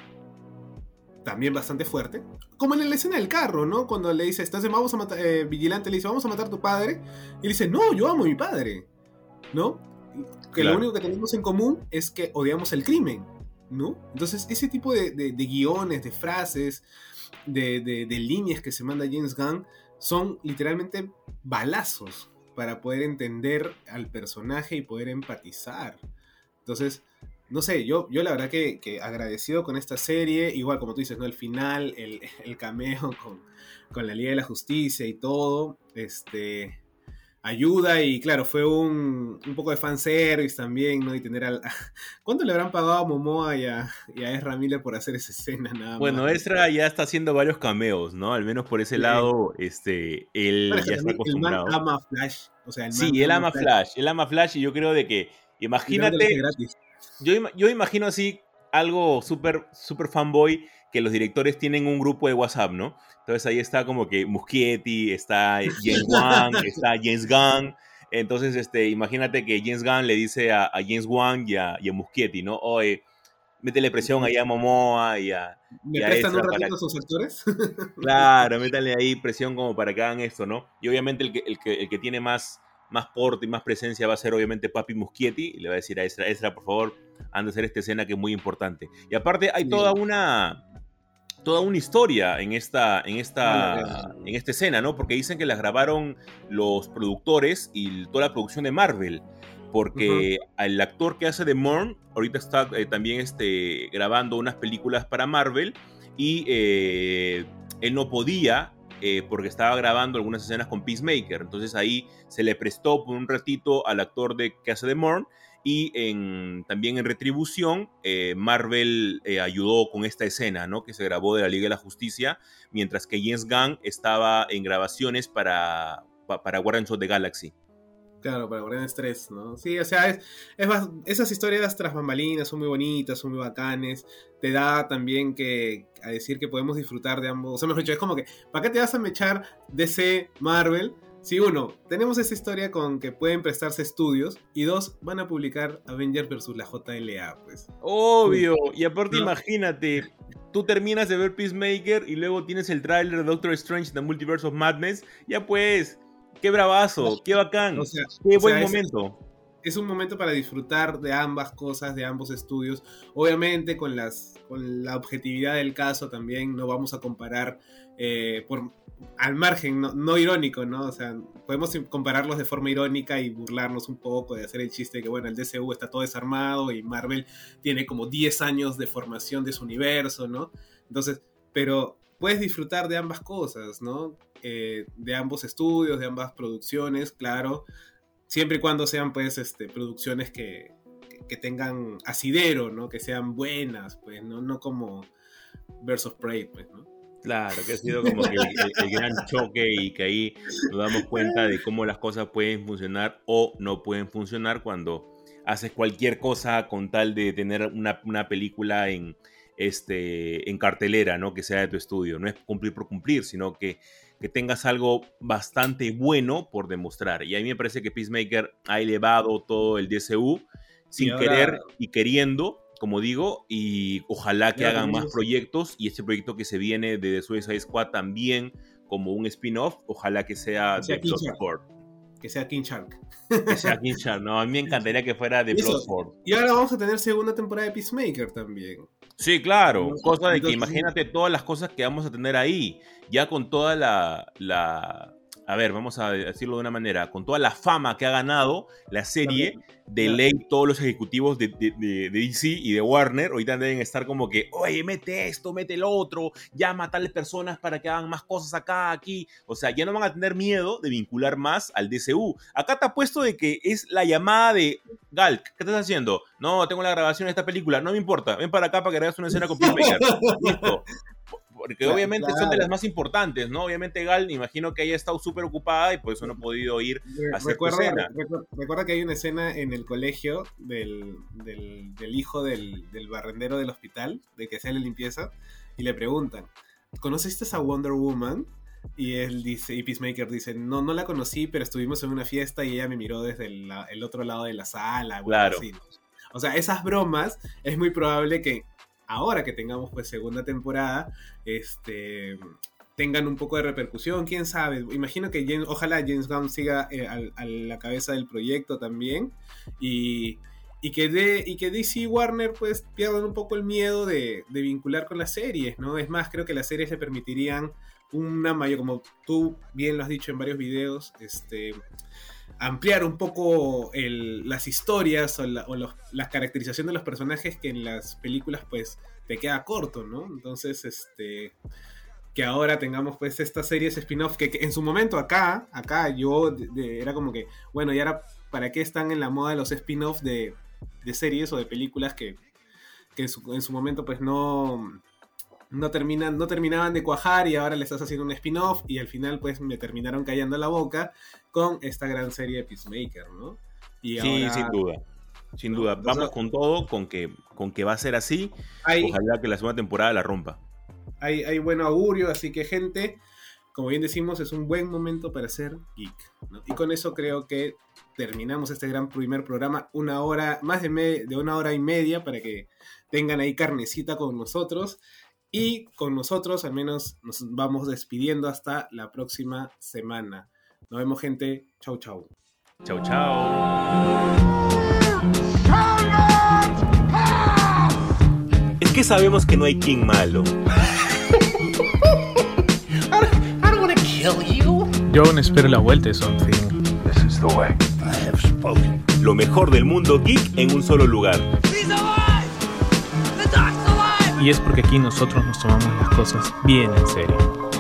también bastante fuerte. Como en la escena del carro, ¿no? Cuando le dice, estás de vamos a matar, eh, vigilante le dice, vamos a matar a tu padre. Y le dice, no, yo amo a mi padre, ¿no? Que lo único que tenemos en común es que odiamos el crimen, ¿no? Entonces, ese tipo de, guiones, de frases, de, de, líneas que se manda James Gunn son literalmente balazos para poder entender al personaje y poder empatizar. Entonces, no sé, yo, yo la verdad que, agradecido con esta serie, igual como tú dices, ¿no? El final, el, <laughs> el cameo con, la Liga de la Justicia y todo, este, ayuda y claro, fue un, un poco de fanservice también, ¿no? Y tener al... <laughs> ¿Cuánto le habrán pagado a Momoa y a, y a Ezra Miller por hacer esa escena? Nada bueno, Ezra ya está haciendo varios cameos, ¿no? Al menos por ese lado, este, él ya está acostumbrado. El ama Flash, o sea, el Sí, él ama Flash, él ama Flash y yo creo de que, imagínate yo, imagino así algo súper super fanboy que los directores tienen un grupo de WhatsApp, ¿no? Entonces ahí está como que Muschietti, está James <laughs> Wan, está James Gunn. Entonces, este, imagínate que James Gunn le dice a, James Wan y a, y Muschietti, ¿no? Oye, métele presión ahí a Momoa y a. ¿Me prestan un ratito a sus actores? claro, métale ahí presión como para que hagan esto, ¿no? Y obviamente el que, el que, el que tiene más más porte y más presencia va a ser obviamente Papi Muschietti. Y le va a decir a Ezra, Ezra, por favor, anda a hacer esta escena que es muy importante. Y aparte hay toda una toda una historia en esta, en esta, en esta escena, ¿no? Porque dicen que las grabaron los productores y toda la producción de Marvel. Porque el actor que hace de Morn ahorita está eh, también este, grabando unas películas para Marvel y eh, él no podía eh, porque estaba grabando algunas escenas con Peacemaker. Entonces ahí se le prestó por un ratito al actor de hace de Morn y en, también en retribución eh, Marvel eh, ayudó con esta escena ¿no? que se grabó de la Liga de la Justicia mientras que James Gunn estaba en grabaciones para, para Guardians of the Galaxy. Claro, para Guardianes 3, ¿no? Sí, o sea, es, esas historias tras bambalinas son muy bonitas, son muy bacanes. Te da también que a decir que podemos disfrutar de ambos. O sea, mejor dicho, es como que, ¿para qué te vas a mechar DC, Marvel? Si uno, tenemos esa historia con que pueden prestarse estudios. Y dos, van a publicar Avengers vs. la JLA, pues. Obvio. Y aparte, No. imagínate, tú terminas de ver Peacemaker y luego tienes el tráiler de Doctor Strange The Multiverse of Madness. Ya pues, qué bravazo, qué bacán, O sea, qué o buen es- momento. es un momento para disfrutar de ambas cosas, de ambos estudios. Obviamente con, las, con la objetividad del caso también no vamos a comparar eh, por, al margen, no, no irónico, ¿no? O sea, podemos compararlos de forma irónica y burlarnos un poco de hacer el chiste de que, bueno, el DCU está todo desarmado y Marvel tiene como 10 años de formación de su universo, ¿no? Entonces, pero puedes disfrutar de ambas cosas, ¿no? Eh, de ambos estudios, de ambas producciones, claro siempre y cuando sean pues este producciones que, que, tengan asidero, ¿no? Que sean buenas, pues, no, no como Birds of Prey, pues, ¿no? Claro, que ha sido como el- el gran choque y que ahí nos damos cuenta de cómo las cosas pueden funcionar o no pueden funcionar cuando haces cualquier cosa con tal de tener una, una película en, este, en cartelera, ¿no? Que sea de tu estudio. No es cumplir por cumplir, sino que, que tengas algo bastante bueno por demostrar. Y a mí me parece que Peacemaker ha elevado todo el DCU sin Y ahora- querer y queriendo, como digo, y ojalá que hagan más proyectos y este proyecto que se viene de The Suicide Squad también como un spin-off, ojalá que sea Que sea de Bloodsport. Que sea King Shark. Que sea King Shark. No, a mí me <laughs> encantaría que fuera de. Bloodsport. Y ahora vamos a tener segunda temporada de Peacemaker también. Sí, claro. Entonces, Cosa de que imagínate todas las cosas que vamos a tener ahí. Ya con toda la, la- A ver, vamos a decirlo de una manera. Con toda la fama que ha ganado la serie, de ley todos los ejecutivos de, de- de- de DC y de Warner ahorita deben estar como que, oye, mete esto, mete el otro, llama a tales personas para que hagan más cosas acá, aquí. O sea, ya no van a tener miedo de vincular más al DCU. Acá te ha puesto de que es la llamada de Gal, ¿qué estás haciendo? No, tengo la grabación de esta película, no me importa, ven para acá para que hagas una escena con <laughs> Peacemaker. Listo. Porque Claro, obviamente son de las más importantes, ¿no? Obviamente Gal, me imagino que haya estado súper ocupada y por eso no ha podido ir a hacer tu Recuerda, escena. recu- recuerda que hay una escena en el colegio del, del- del hijo del, del barrendero del hospital, de que hace la limpieza, y le preguntan, ¿conociste a Wonder Woman? Y él dice, y Peacemaker dice, no, no la conocí, pero estuvimos en una fiesta y ella me miró desde el, otro lado de la sala. Claro. así. O sea, esas bromas es muy probable que ahora que tengamos pues segunda temporada, este tengan un poco de repercusión, quién sabe. Imagino que James, ojalá James Gunn siga eh, a la cabeza del proyecto también y, y que de, y que DC y Warner pues pierdan un poco el miedo de, de vincular con las series, ¿no? Es más, creo que las series le permitirían una mayor, como tú bien lo has dicho en varios videos, este ampliar un poco las historias o, la, o los- la caracterización de los personajes que en las películas pues te queda corto, ¿no? Entonces, este que ahora tengamos pues estas series spin-off que, en su momento acá, acá yo de- era como que, bueno, y ahora para qué están en la moda los spin-off de, de series o de películas que, que en, su, en su momento pues no no terminan no terminaban de cuajar y ahora le estás haciendo un spin-off y al final pues me terminaron callando la boca con esta gran serie de Peacemaker, ¿no? Y Sí, ahora sin duda. Sin duda. Entonces- Vamos con todo, con que, con que va a ser así. hay, Ojalá que la segunda temporada la rompa. hay, hay buen augurio, así que gente, como bien decimos, es un buen momento para ser geek. ¿no? Y con eso creo que terminamos este gran primer programa, una hora, más de, me- de una hora y media, para que tengan ahí carnecita con nosotros. Y con nosotros, al menos, nos vamos despidiendo hasta la próxima semana. Nos vemos, gente. Chau, chau. Chau, chau. Es que sabemos que no hay King malo. <laughs> I don't want to kill you. Yo aún espero la vuelta de Something. This is the way. I have spoken. Lo mejor del mundo geek en un solo lugar. He's alive! The doc's alive! Y es porque aquí nosotros nos tomamos las cosas bien en serio.